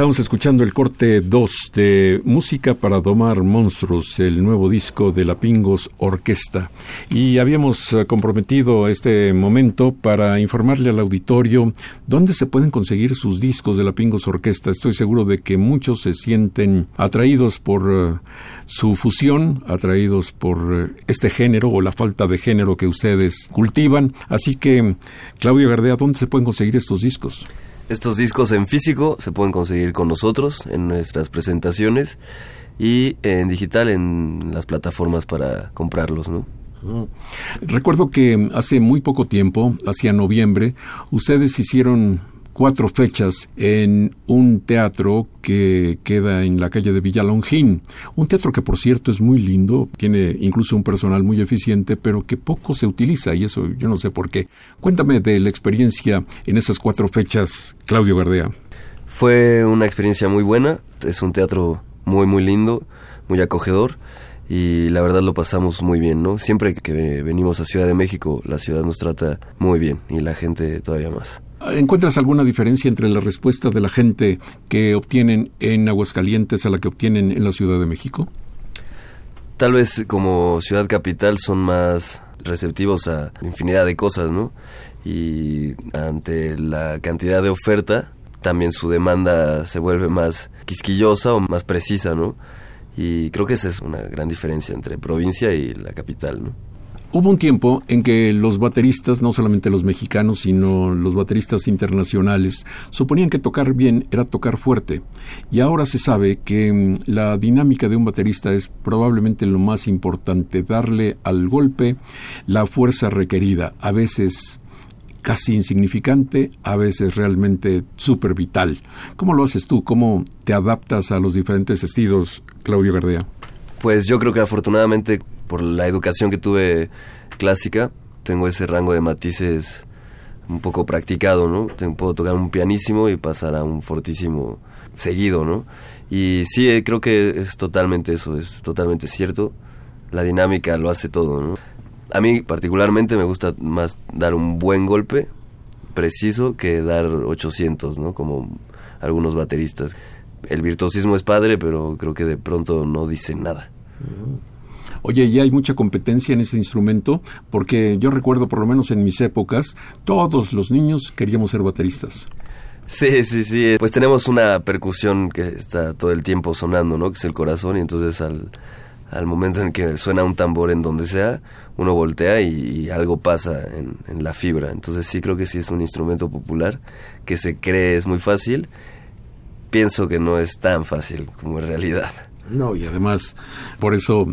Estábamos escuchando el corte 2 de Música para Domar Monstruos, el nuevo disco de la Pingos Orquesta. Y habíamos eh, comprometido este momento para informarle al auditorio dónde se pueden conseguir sus discos de la Pingos Orquesta. Estoy seguro de que muchos se sienten atraídos por eh, su fusión, atraídos por eh, este género o la falta de género que ustedes cultivan. Así que, Claudio Gardea, ¿dónde se pueden conseguir estos discos? Estos discos en físico se pueden conseguir con nosotros en nuestras presentaciones y en digital en las plataformas para comprarlos, ¿no? Recuerdo que hace muy poco tiempo, hacia noviembre, ustedes hicieron cuatro fechas en un teatro que queda en la calle de Villalongín. Un teatro que, por cierto, es muy lindo, tiene incluso un personal muy eficiente, pero que poco se utiliza y eso yo no sé por qué. Cuéntame de la experiencia en esas cuatro fechas, Claudio Gardea. Fue una experiencia muy buena, es un teatro muy, muy lindo, muy acogedor y la verdad lo pasamos muy bien, ¿no? Siempre que venimos a Ciudad de México, la ciudad nos trata muy bien y la gente todavía más. ¿Encuentras alguna diferencia entre la respuesta de la gente que obtienen en Aguascalientes a la que obtienen en la Ciudad de México? Tal vez como ciudad capital son más receptivos a infinidad de cosas, ¿no? Y ante la cantidad de oferta, también su demanda se vuelve más quisquillosa o más precisa, ¿no? Y creo que esa es una gran diferencia entre provincia y la capital, ¿no? Hubo un tiempo en que los bateristas, no solamente los mexicanos, sino los bateristas internacionales, suponían que tocar bien era tocar fuerte. Y ahora se sabe que mm, la dinámica de un baterista es probablemente lo más importante, darle al golpe la fuerza requerida, a veces casi insignificante, a veces realmente súper vital. ¿Cómo lo haces tú? ¿Cómo te adaptas a los diferentes estilos, Claudio Gardea? Pues yo creo que afortunadamente por la educación que tuve clásica, tengo ese rango de matices un poco practicado, ¿no? puedo tocar un pianísimo y pasar a un fortísimo seguido, ¿no? Y sí, eh, creo que es totalmente eso, es totalmente cierto. La dinámica lo hace todo, ¿no? A mí particularmente me gusta más dar un buen golpe preciso que dar 800, ¿no? Como algunos bateristas. El virtuosismo es padre, pero creo que de pronto no dice nada. Oye, ya hay mucha competencia en ese instrumento, porque yo recuerdo, por lo menos en mis épocas, todos los niños queríamos ser bateristas. Sí, sí, sí. Pues tenemos una percusión que está todo el tiempo sonando, ¿no? Que es el corazón, y entonces al, al momento en que suena un tambor en donde sea, uno voltea y, algo pasa en, en, la fibra. Entonces sí creo que sí es un instrumento popular que se cree es muy fácil. Pienso que no es tan fácil como en realidad. No, y además, por eso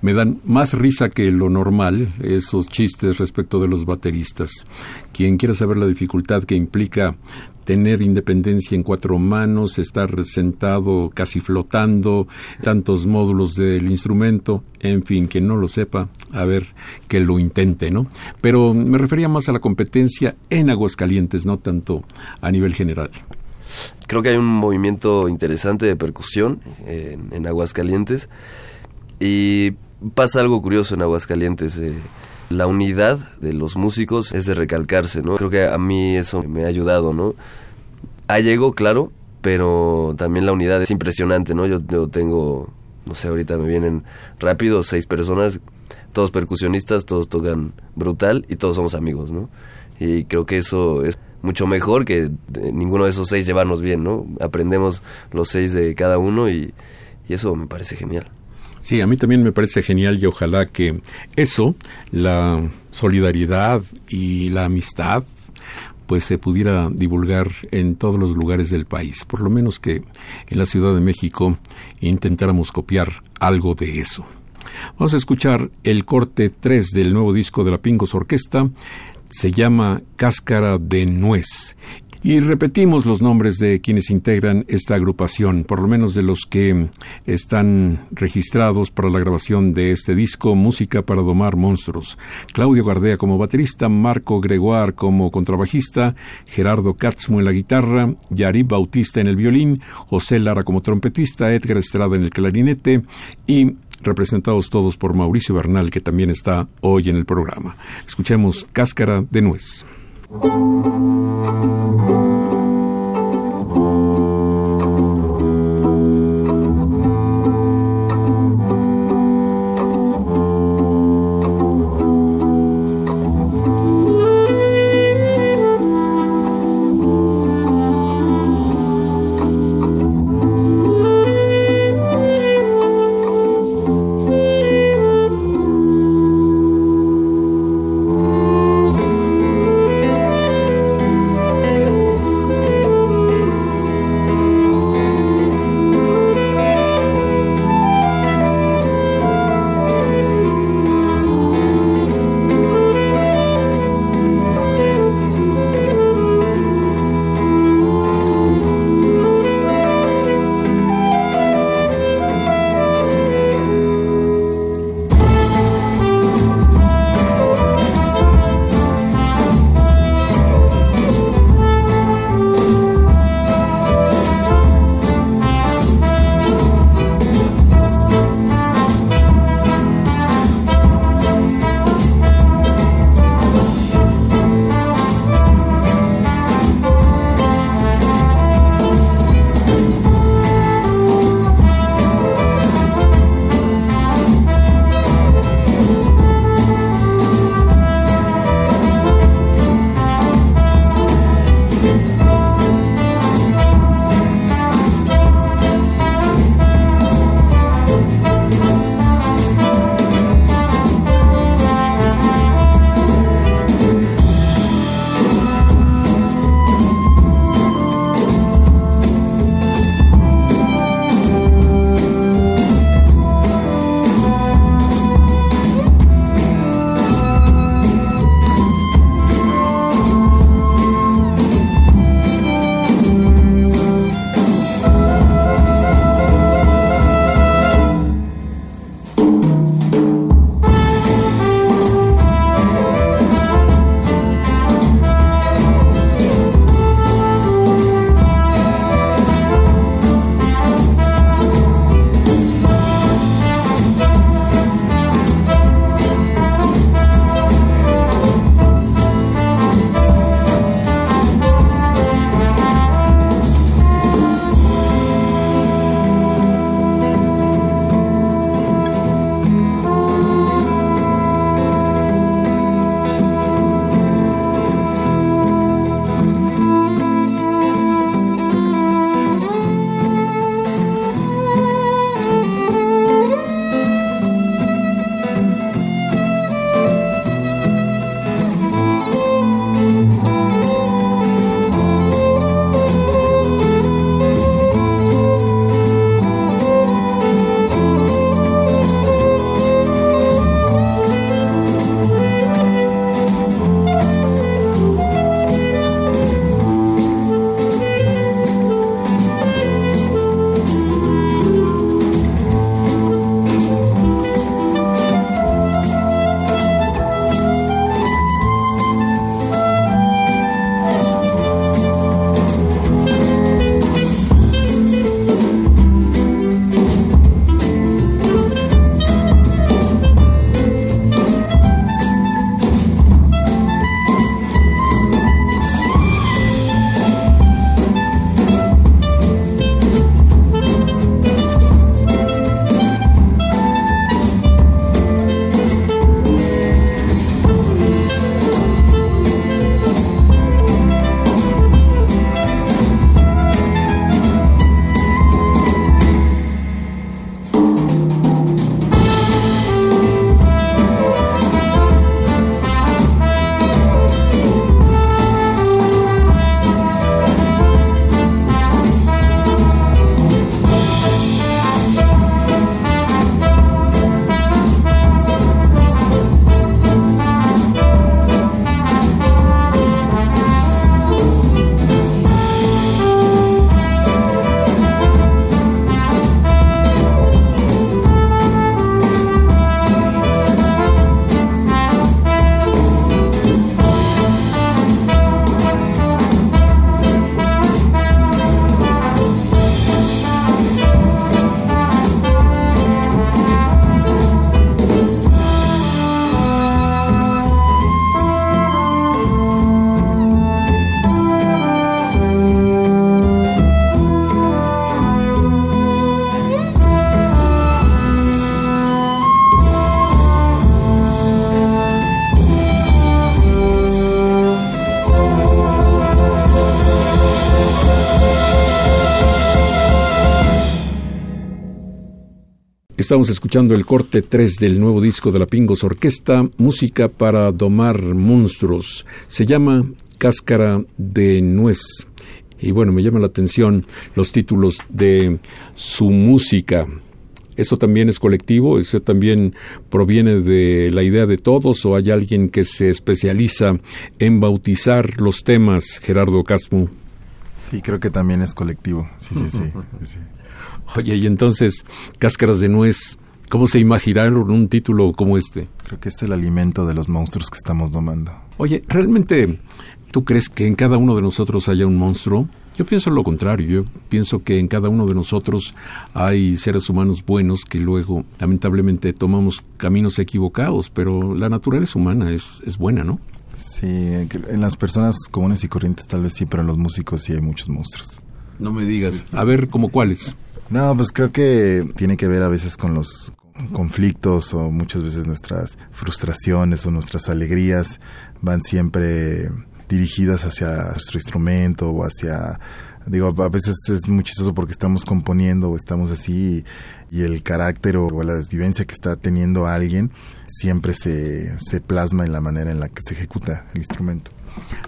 me dan más risa que lo normal esos chistes respecto de los bateristas. Quien quiera saber la dificultad que implica tener independencia en cuatro manos, estar sentado casi flotando, tantos módulos del instrumento, en fin, quien no lo sepa, a ver que lo intente, ¿no? Pero me refería más a la competencia en Aguascalientes, no tanto a nivel general creo que hay un movimiento interesante de percusión en, Aguascalientes y pasa algo curioso en Aguascalientes. Eh, la unidad de los músicos es de recalcarse, ¿no? Creo que a mí eso me ha ayudado, ¿no? llegado, claro, pero también la unidad es impresionante, ¿no? Yo, yo tengo, no sé, ahorita me vienen rápido seis personas, todos percusionistas, todos tocan brutal y todos somos amigos, ¿no? Y creo que eso es mucho mejor que eh, ninguno de esos seis llevarnos bien, ¿no? Aprendemos los seis de cada uno y, eso me parece genial. Sí, a mí también me parece genial y ojalá que eso, la solidaridad y la amistad, pues se pudiera divulgar en todos los lugares del país. Por lo menos que en la Ciudad de México intentáramos copiar algo de eso. Vamos a escuchar el corte 3 del nuevo disco de la Pingos Orquesta, se llama Cáscara de Nuez. Y repetimos los nombres de quienes integran esta agrupación, por lo menos de los que están registrados para la grabación de este disco, Música para Domar Monstruos. Claudio Gardea como baterista, Marco Gregoire como contrabajista, Gerardo Katzmo en la guitarra, Yarib Bautista en el violín, José Lara como trompetista, Edgar Estrada en el clarinete y representados todos por Mauricio Bernal, que también está hoy en el programa. Escuchemos Cáscara de Nuez. Estamos escuchando el corte 3 del nuevo disco de la Pingos Orquesta, música para domar monstruos. Se llama Cáscara de Nuez. Y bueno, me llama la atención los títulos de su música. ¿Eso también es colectivo? ¿Eso también proviene de la idea de todos o hay alguien que se especializa en bautizar los temas, Gerardo Casmo? Sí, creo que también es colectivo. Sí, sí, sí. sí. Oye, y entonces, Cáscaras de Nuez, ¿cómo se imaginaron un título como este? Creo que es el alimento de los monstruos que estamos domando. Oye, ¿realmente tú crees que en cada uno de nosotros haya un monstruo? Yo pienso lo contrario, yo pienso que en cada uno de nosotros hay seres humanos buenos que luego lamentablemente tomamos caminos equivocados, pero la naturaleza humana es, es buena, ¿no? Sí, en las personas comunes y corrientes tal vez sí, pero en los músicos sí hay muchos monstruos. No me digas. A ver, ¿cómo cuáles? No, pues creo que tiene que ver a veces con los conflictos o muchas veces nuestras frustraciones o nuestras alegrías van siempre dirigidas hacia nuestro instrumento o hacia digo a veces es muy chistoso porque estamos componiendo o estamos así y, el carácter o, la vivencia que está teniendo alguien siempre se, se plasma en la manera en la que se ejecuta el instrumento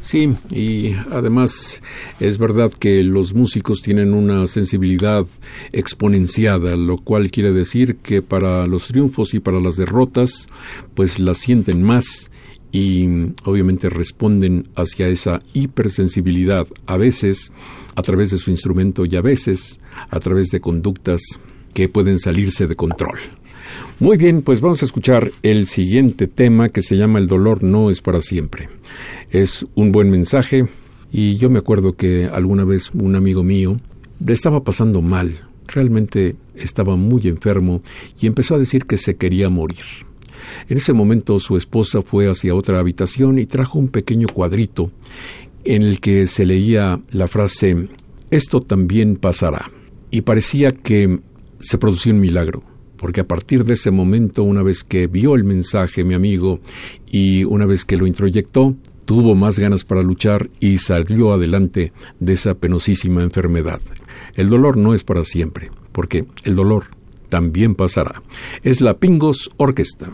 Sí, y además es verdad que los músicos tienen una sensibilidad exponenciada, lo cual quiere decir que para los triunfos y para las derrotas, pues las sienten más y obviamente responden hacia esa hipersensibilidad, a veces a través de su instrumento y a veces a través de conductas que pueden salirse de control. Muy bien, pues vamos a escuchar el siguiente tema que se llama El dolor no es para siempre. Es un buen mensaje y yo me acuerdo que alguna vez un amigo mío le estaba pasando mal, realmente estaba muy enfermo y empezó a decir que se quería morir. En ese momento su esposa fue hacia otra habitación y trajo un pequeño cuadrito en el que se leía la frase Esto también pasará. Y parecía que se producía un milagro porque a partir de ese momento, una vez que vio el mensaje, mi amigo, y una vez que lo introyectó, tuvo más ganas para luchar y salió adelante de esa penosísima enfermedad. El dolor no es para siempre, porque el dolor también pasará. Es la Pingos Orquesta.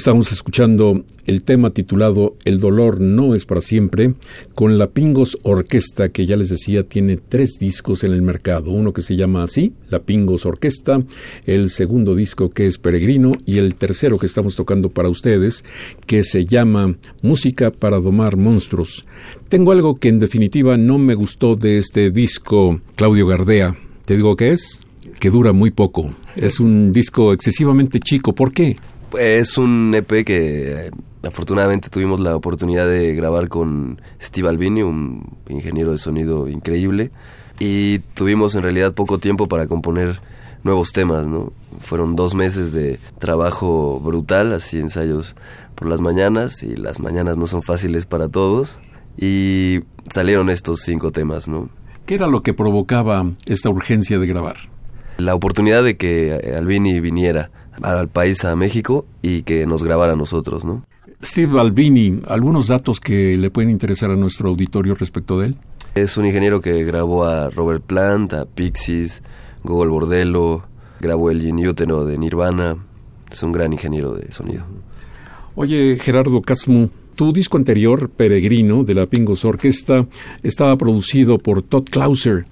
Estamos escuchando el tema titulado El dolor no es para siempre con la Pingos Orquesta que ya les decía tiene tres discos en el mercado. Uno que se llama así, La Pingos Orquesta, el segundo disco que es Peregrino y el tercero que estamos tocando para ustedes que se llama Música para domar monstruos. Tengo algo que en definitiva no me gustó de este disco, Claudio Gardea. ¿Te digo qué es? Que dura muy poco. Es un disco excesivamente chico. ¿Por qué? Es un EP que eh, afortunadamente tuvimos la oportunidad de grabar con Steve Albini, un ingeniero de sonido increíble, y tuvimos en realidad poco tiempo para componer nuevos temas, ¿no? Fueron dos meses de trabajo brutal, así ensayos por las mañanas, y las mañanas no son fáciles para todos, y salieron estos cinco temas, ¿no? ¿Qué era lo que provocaba esta urgencia de grabar? La oportunidad de que Albini viniera al país, a México, y que nos grabara a nosotros, ¿no? Steve Albini, ¿algunos datos que le pueden interesar a nuestro auditorio respecto de él? Es un ingeniero que grabó a Robert Plant, a Pixies, Google Bordello, grabó el Inútero de Nirvana. Es un gran ingeniero de sonido. Oye, Gerardo Casmu, tu disco anterior, Peregrino, de la Pingos Orquesta, estaba producido por Todd Clauser.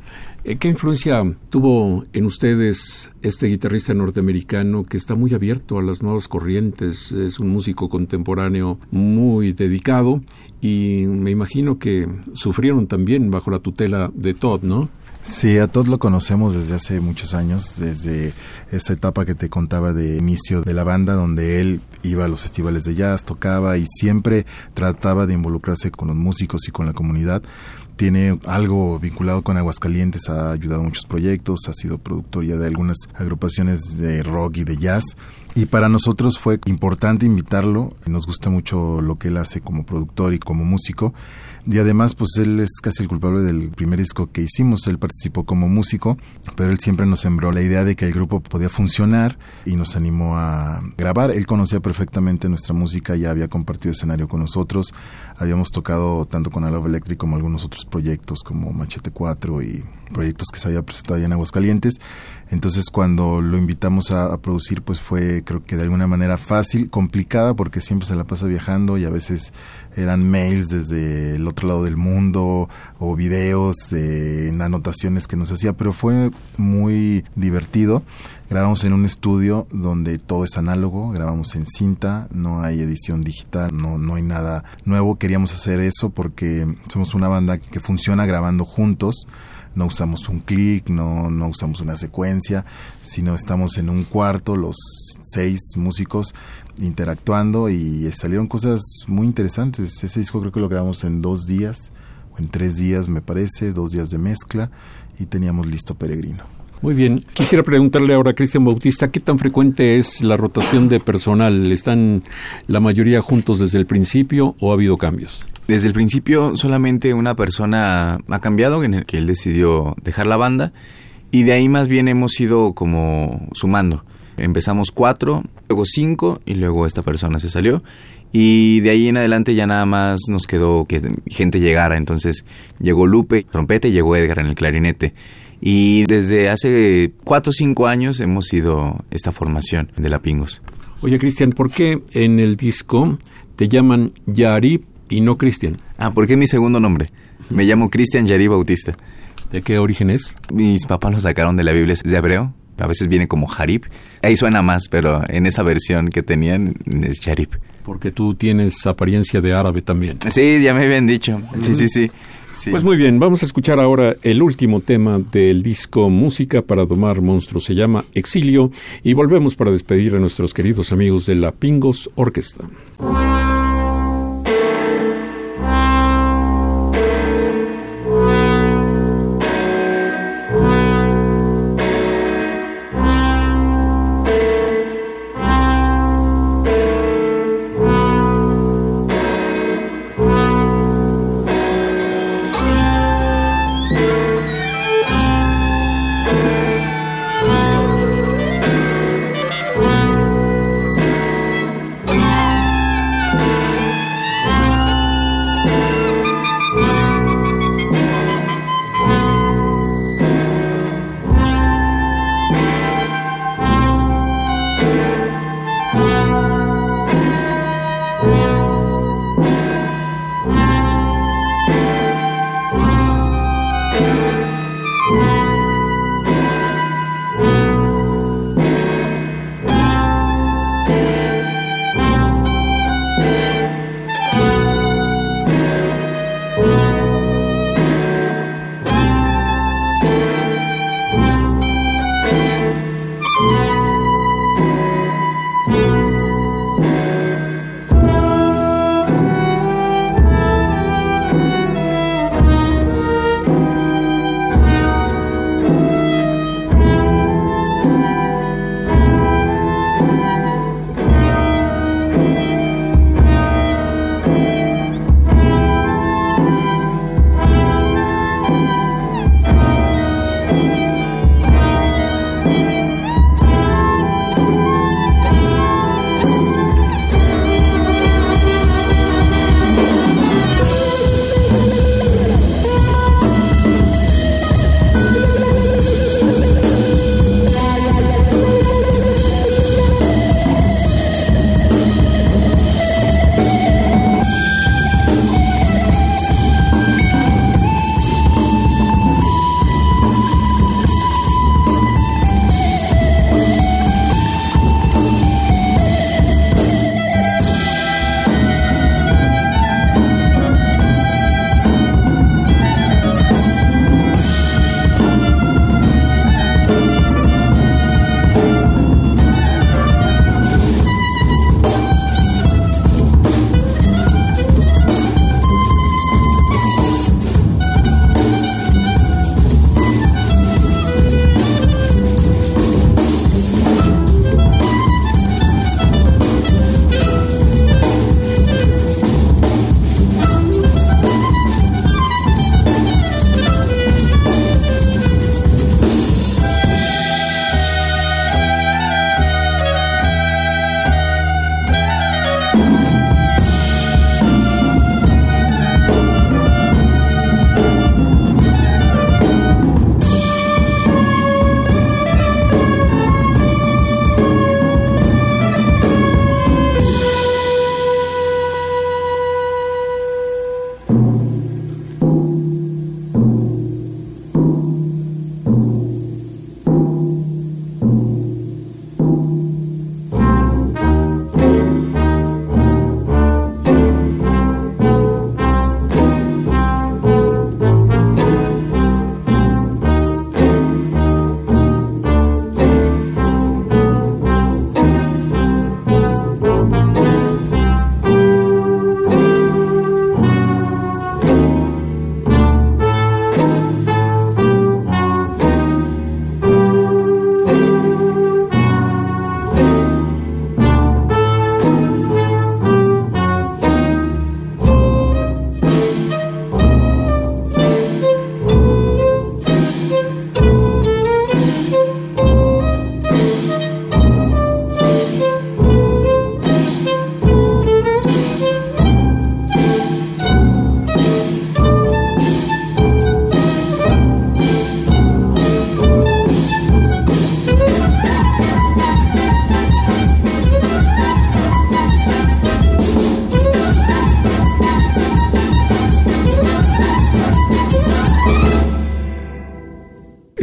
Eh, ¿Qué influencia tuvo en ustedes este guitarrista norteamericano que está muy abierto a las nuevas corrientes? Es un músico contemporáneo muy dedicado y me imagino que sufrieron también bajo la tutela de Todd, ¿no? Sí, a Todd lo conocemos desde hace muchos años, desde esa etapa que te contaba de inicio de la banda, donde él iba a los festivales de jazz, tocaba y siempre trataba de involucrarse con los músicos y con la comunidad tiene algo vinculado con Aguascalientes, ha ayudado a muchos proyectos, ha sido productor ya de algunas agrupaciones de rock y de jazz. Y para nosotros fue importante invitarlo, nos gusta mucho lo que él hace como productor y como músico. Y además, pues él es casi el culpable del primer disco que hicimos. Él participó como músico, pero él siempre nos sembró la idea de que el grupo podía funcionar y nos animó a grabar. Él conocía perfectamente nuestra música, ya había compartido escenario con nosotros. Habíamos tocado tanto con Alove Electric como algunos otros proyectos como Machete 4 y proyectos que se había presentado allá en Aguascalientes. Entonces cuando lo invitamos a, producir pues fue creo que de alguna manera fácil, complicada porque siempre se la pasa viajando y a veces eran mails desde el otro lado del mundo o videos en anotaciones que nos hacía, pero fue muy divertido. Grabamos en un estudio donde todo es análogo, grabamos en cinta, no hay edición digital, no, no hay nada nuevo. Queríamos hacer eso porque somos una banda que funciona grabando juntos no usamos un clic, no, no usamos una secuencia, sino estamos en un cuarto, los seis músicos interactuando y salieron cosas muy interesantes. Ese disco creo que lo grabamos en dos días, o en tres días me parece, dos días de mezcla y teníamos listo Peregrino. Muy bien. Quisiera preguntarle ahora a Cristian Bautista, ¿qué tan frecuente es la rotación de personal? ¿Están la mayoría juntos desde el principio o ha habido cambios? Desde el principio solamente una persona ha cambiado, en el que él decidió dejar la banda, y de ahí más bien hemos ido como sumando. Empezamos cuatro, luego cinco, y luego esta persona se salió. Y de ahí en adelante ya nada más nos quedó que gente llegara. Entonces llegó Lupe, trompeta, y llegó Edgar en el clarinete. Y desde hace cuatro o cinco años hemos sido esta formación de la Pingos. Oye, Cristian, ¿por qué en el disco te llaman Yarib y no Cristian. Ah, porque es mi segundo nombre. Me llamo Cristian Yari Bautista. ¿De qué origen es? Mis papás lo sacaron de la Biblia de hebreo. A veces viene como Jarib. Ahí suena más, pero en esa versión que tenían es Yarib. Porque tú tienes apariencia de árabe también. Sí, ya me habían dicho. Sí, sí, sí. sí. Pues muy bien, vamos a escuchar ahora el último tema del disco Música para Domar Monstruos. Se llama Exilio y volvemos para despedir a nuestros queridos amigos de la Pingos Orquesta.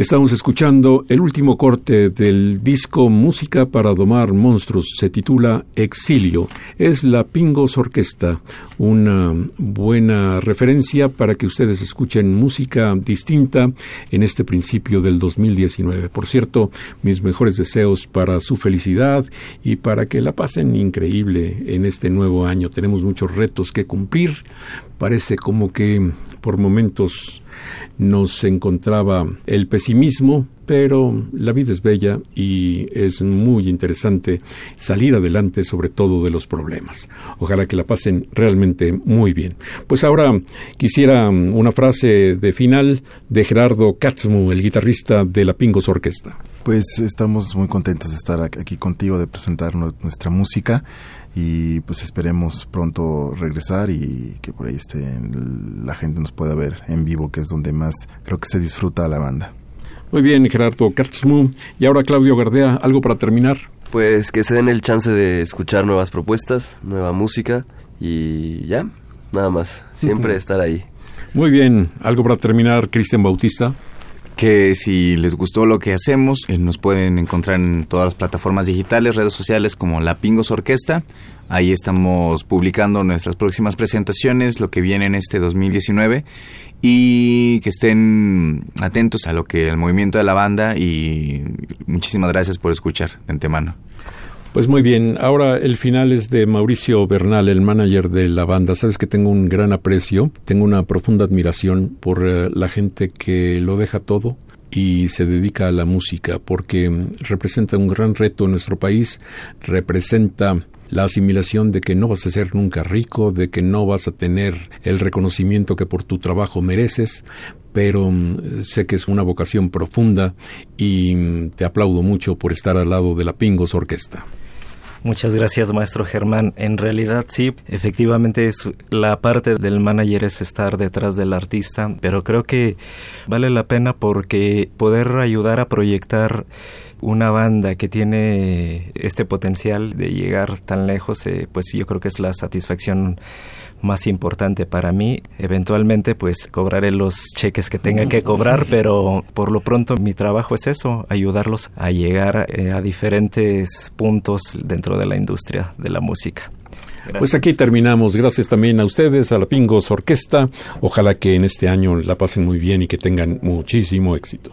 Estamos escuchando el último corte del disco Música para domar monstruos. Se titula Exilio. Es la Pingos Orquesta, una buena referencia para que ustedes escuchen música distinta en este principio del 2019. Por cierto, mis mejores deseos para su felicidad y para que la pasen increíble en este nuevo año. Tenemos muchos retos que cumplir. Parece como que por momentos nos encontraba el pesimismo, pero la vida es bella y es muy interesante salir adelante sobre todo de los problemas. Ojalá que la pasen realmente muy bien. Pues ahora quisiera una frase de final de Gerardo Katzmu, el guitarrista de la Pingos Orquesta. Pues estamos muy contentos de estar aquí contigo, de presentar nuestra música y pues esperemos pronto regresar y que por ahí esté la gente nos pueda ver en vivo, que es donde más creo que se disfruta la banda. Muy bien, Gerardo Katzmu. Y ahora Claudio Gardea, ¿algo para terminar? Pues que se den el chance de escuchar nuevas propuestas, nueva música y ya, nada más. Siempre estar ahí. Muy bien, algo para terminar, Cristian Bautista que si les gustó lo que hacemos, eh, nos pueden encontrar en todas las plataformas digitales, redes sociales como La Pingos Orquesta. Ahí estamos publicando nuestras próximas presentaciones, lo que viene en este 2019 y que estén atentos a lo que el movimiento de la banda y muchísimas gracias por escuchar de antemano. Pues muy bien, ahora el final es de Mauricio Bernal, el manager de la banda. Sabes que tengo un gran aprecio, tengo una profunda admiración por eh, la gente que lo deja todo y se dedica a la música, porque mm, representa un gran reto en nuestro país, representa la asimilación de que no vas a ser nunca rico, de que no vas a tener el reconocimiento que por tu trabajo mereces, pero mm, sé que es una vocación profunda y mm, te aplaudo mucho por estar al lado de la Pingos Orquesta. Muchas gracias, maestro Germán. En realidad, sí, efectivamente es la parte del manager es estar detrás del artista, pero creo que vale la pena porque poder ayudar a proyectar una banda que tiene este potencial de llegar tan lejos, eh, pues yo creo que es la satisfacción más importante para mí. Eventualmente pues cobraré los cheques que tenga que cobrar, pero por lo pronto mi trabajo es eso, ayudarlos a llegar eh, a diferentes puntos dentro de la industria de la música. Pues aquí terminamos. Gracias también a ustedes, a la Pingos Orquesta. Ojalá que en este año la pasen muy bien y que tengan muchísimo éxito.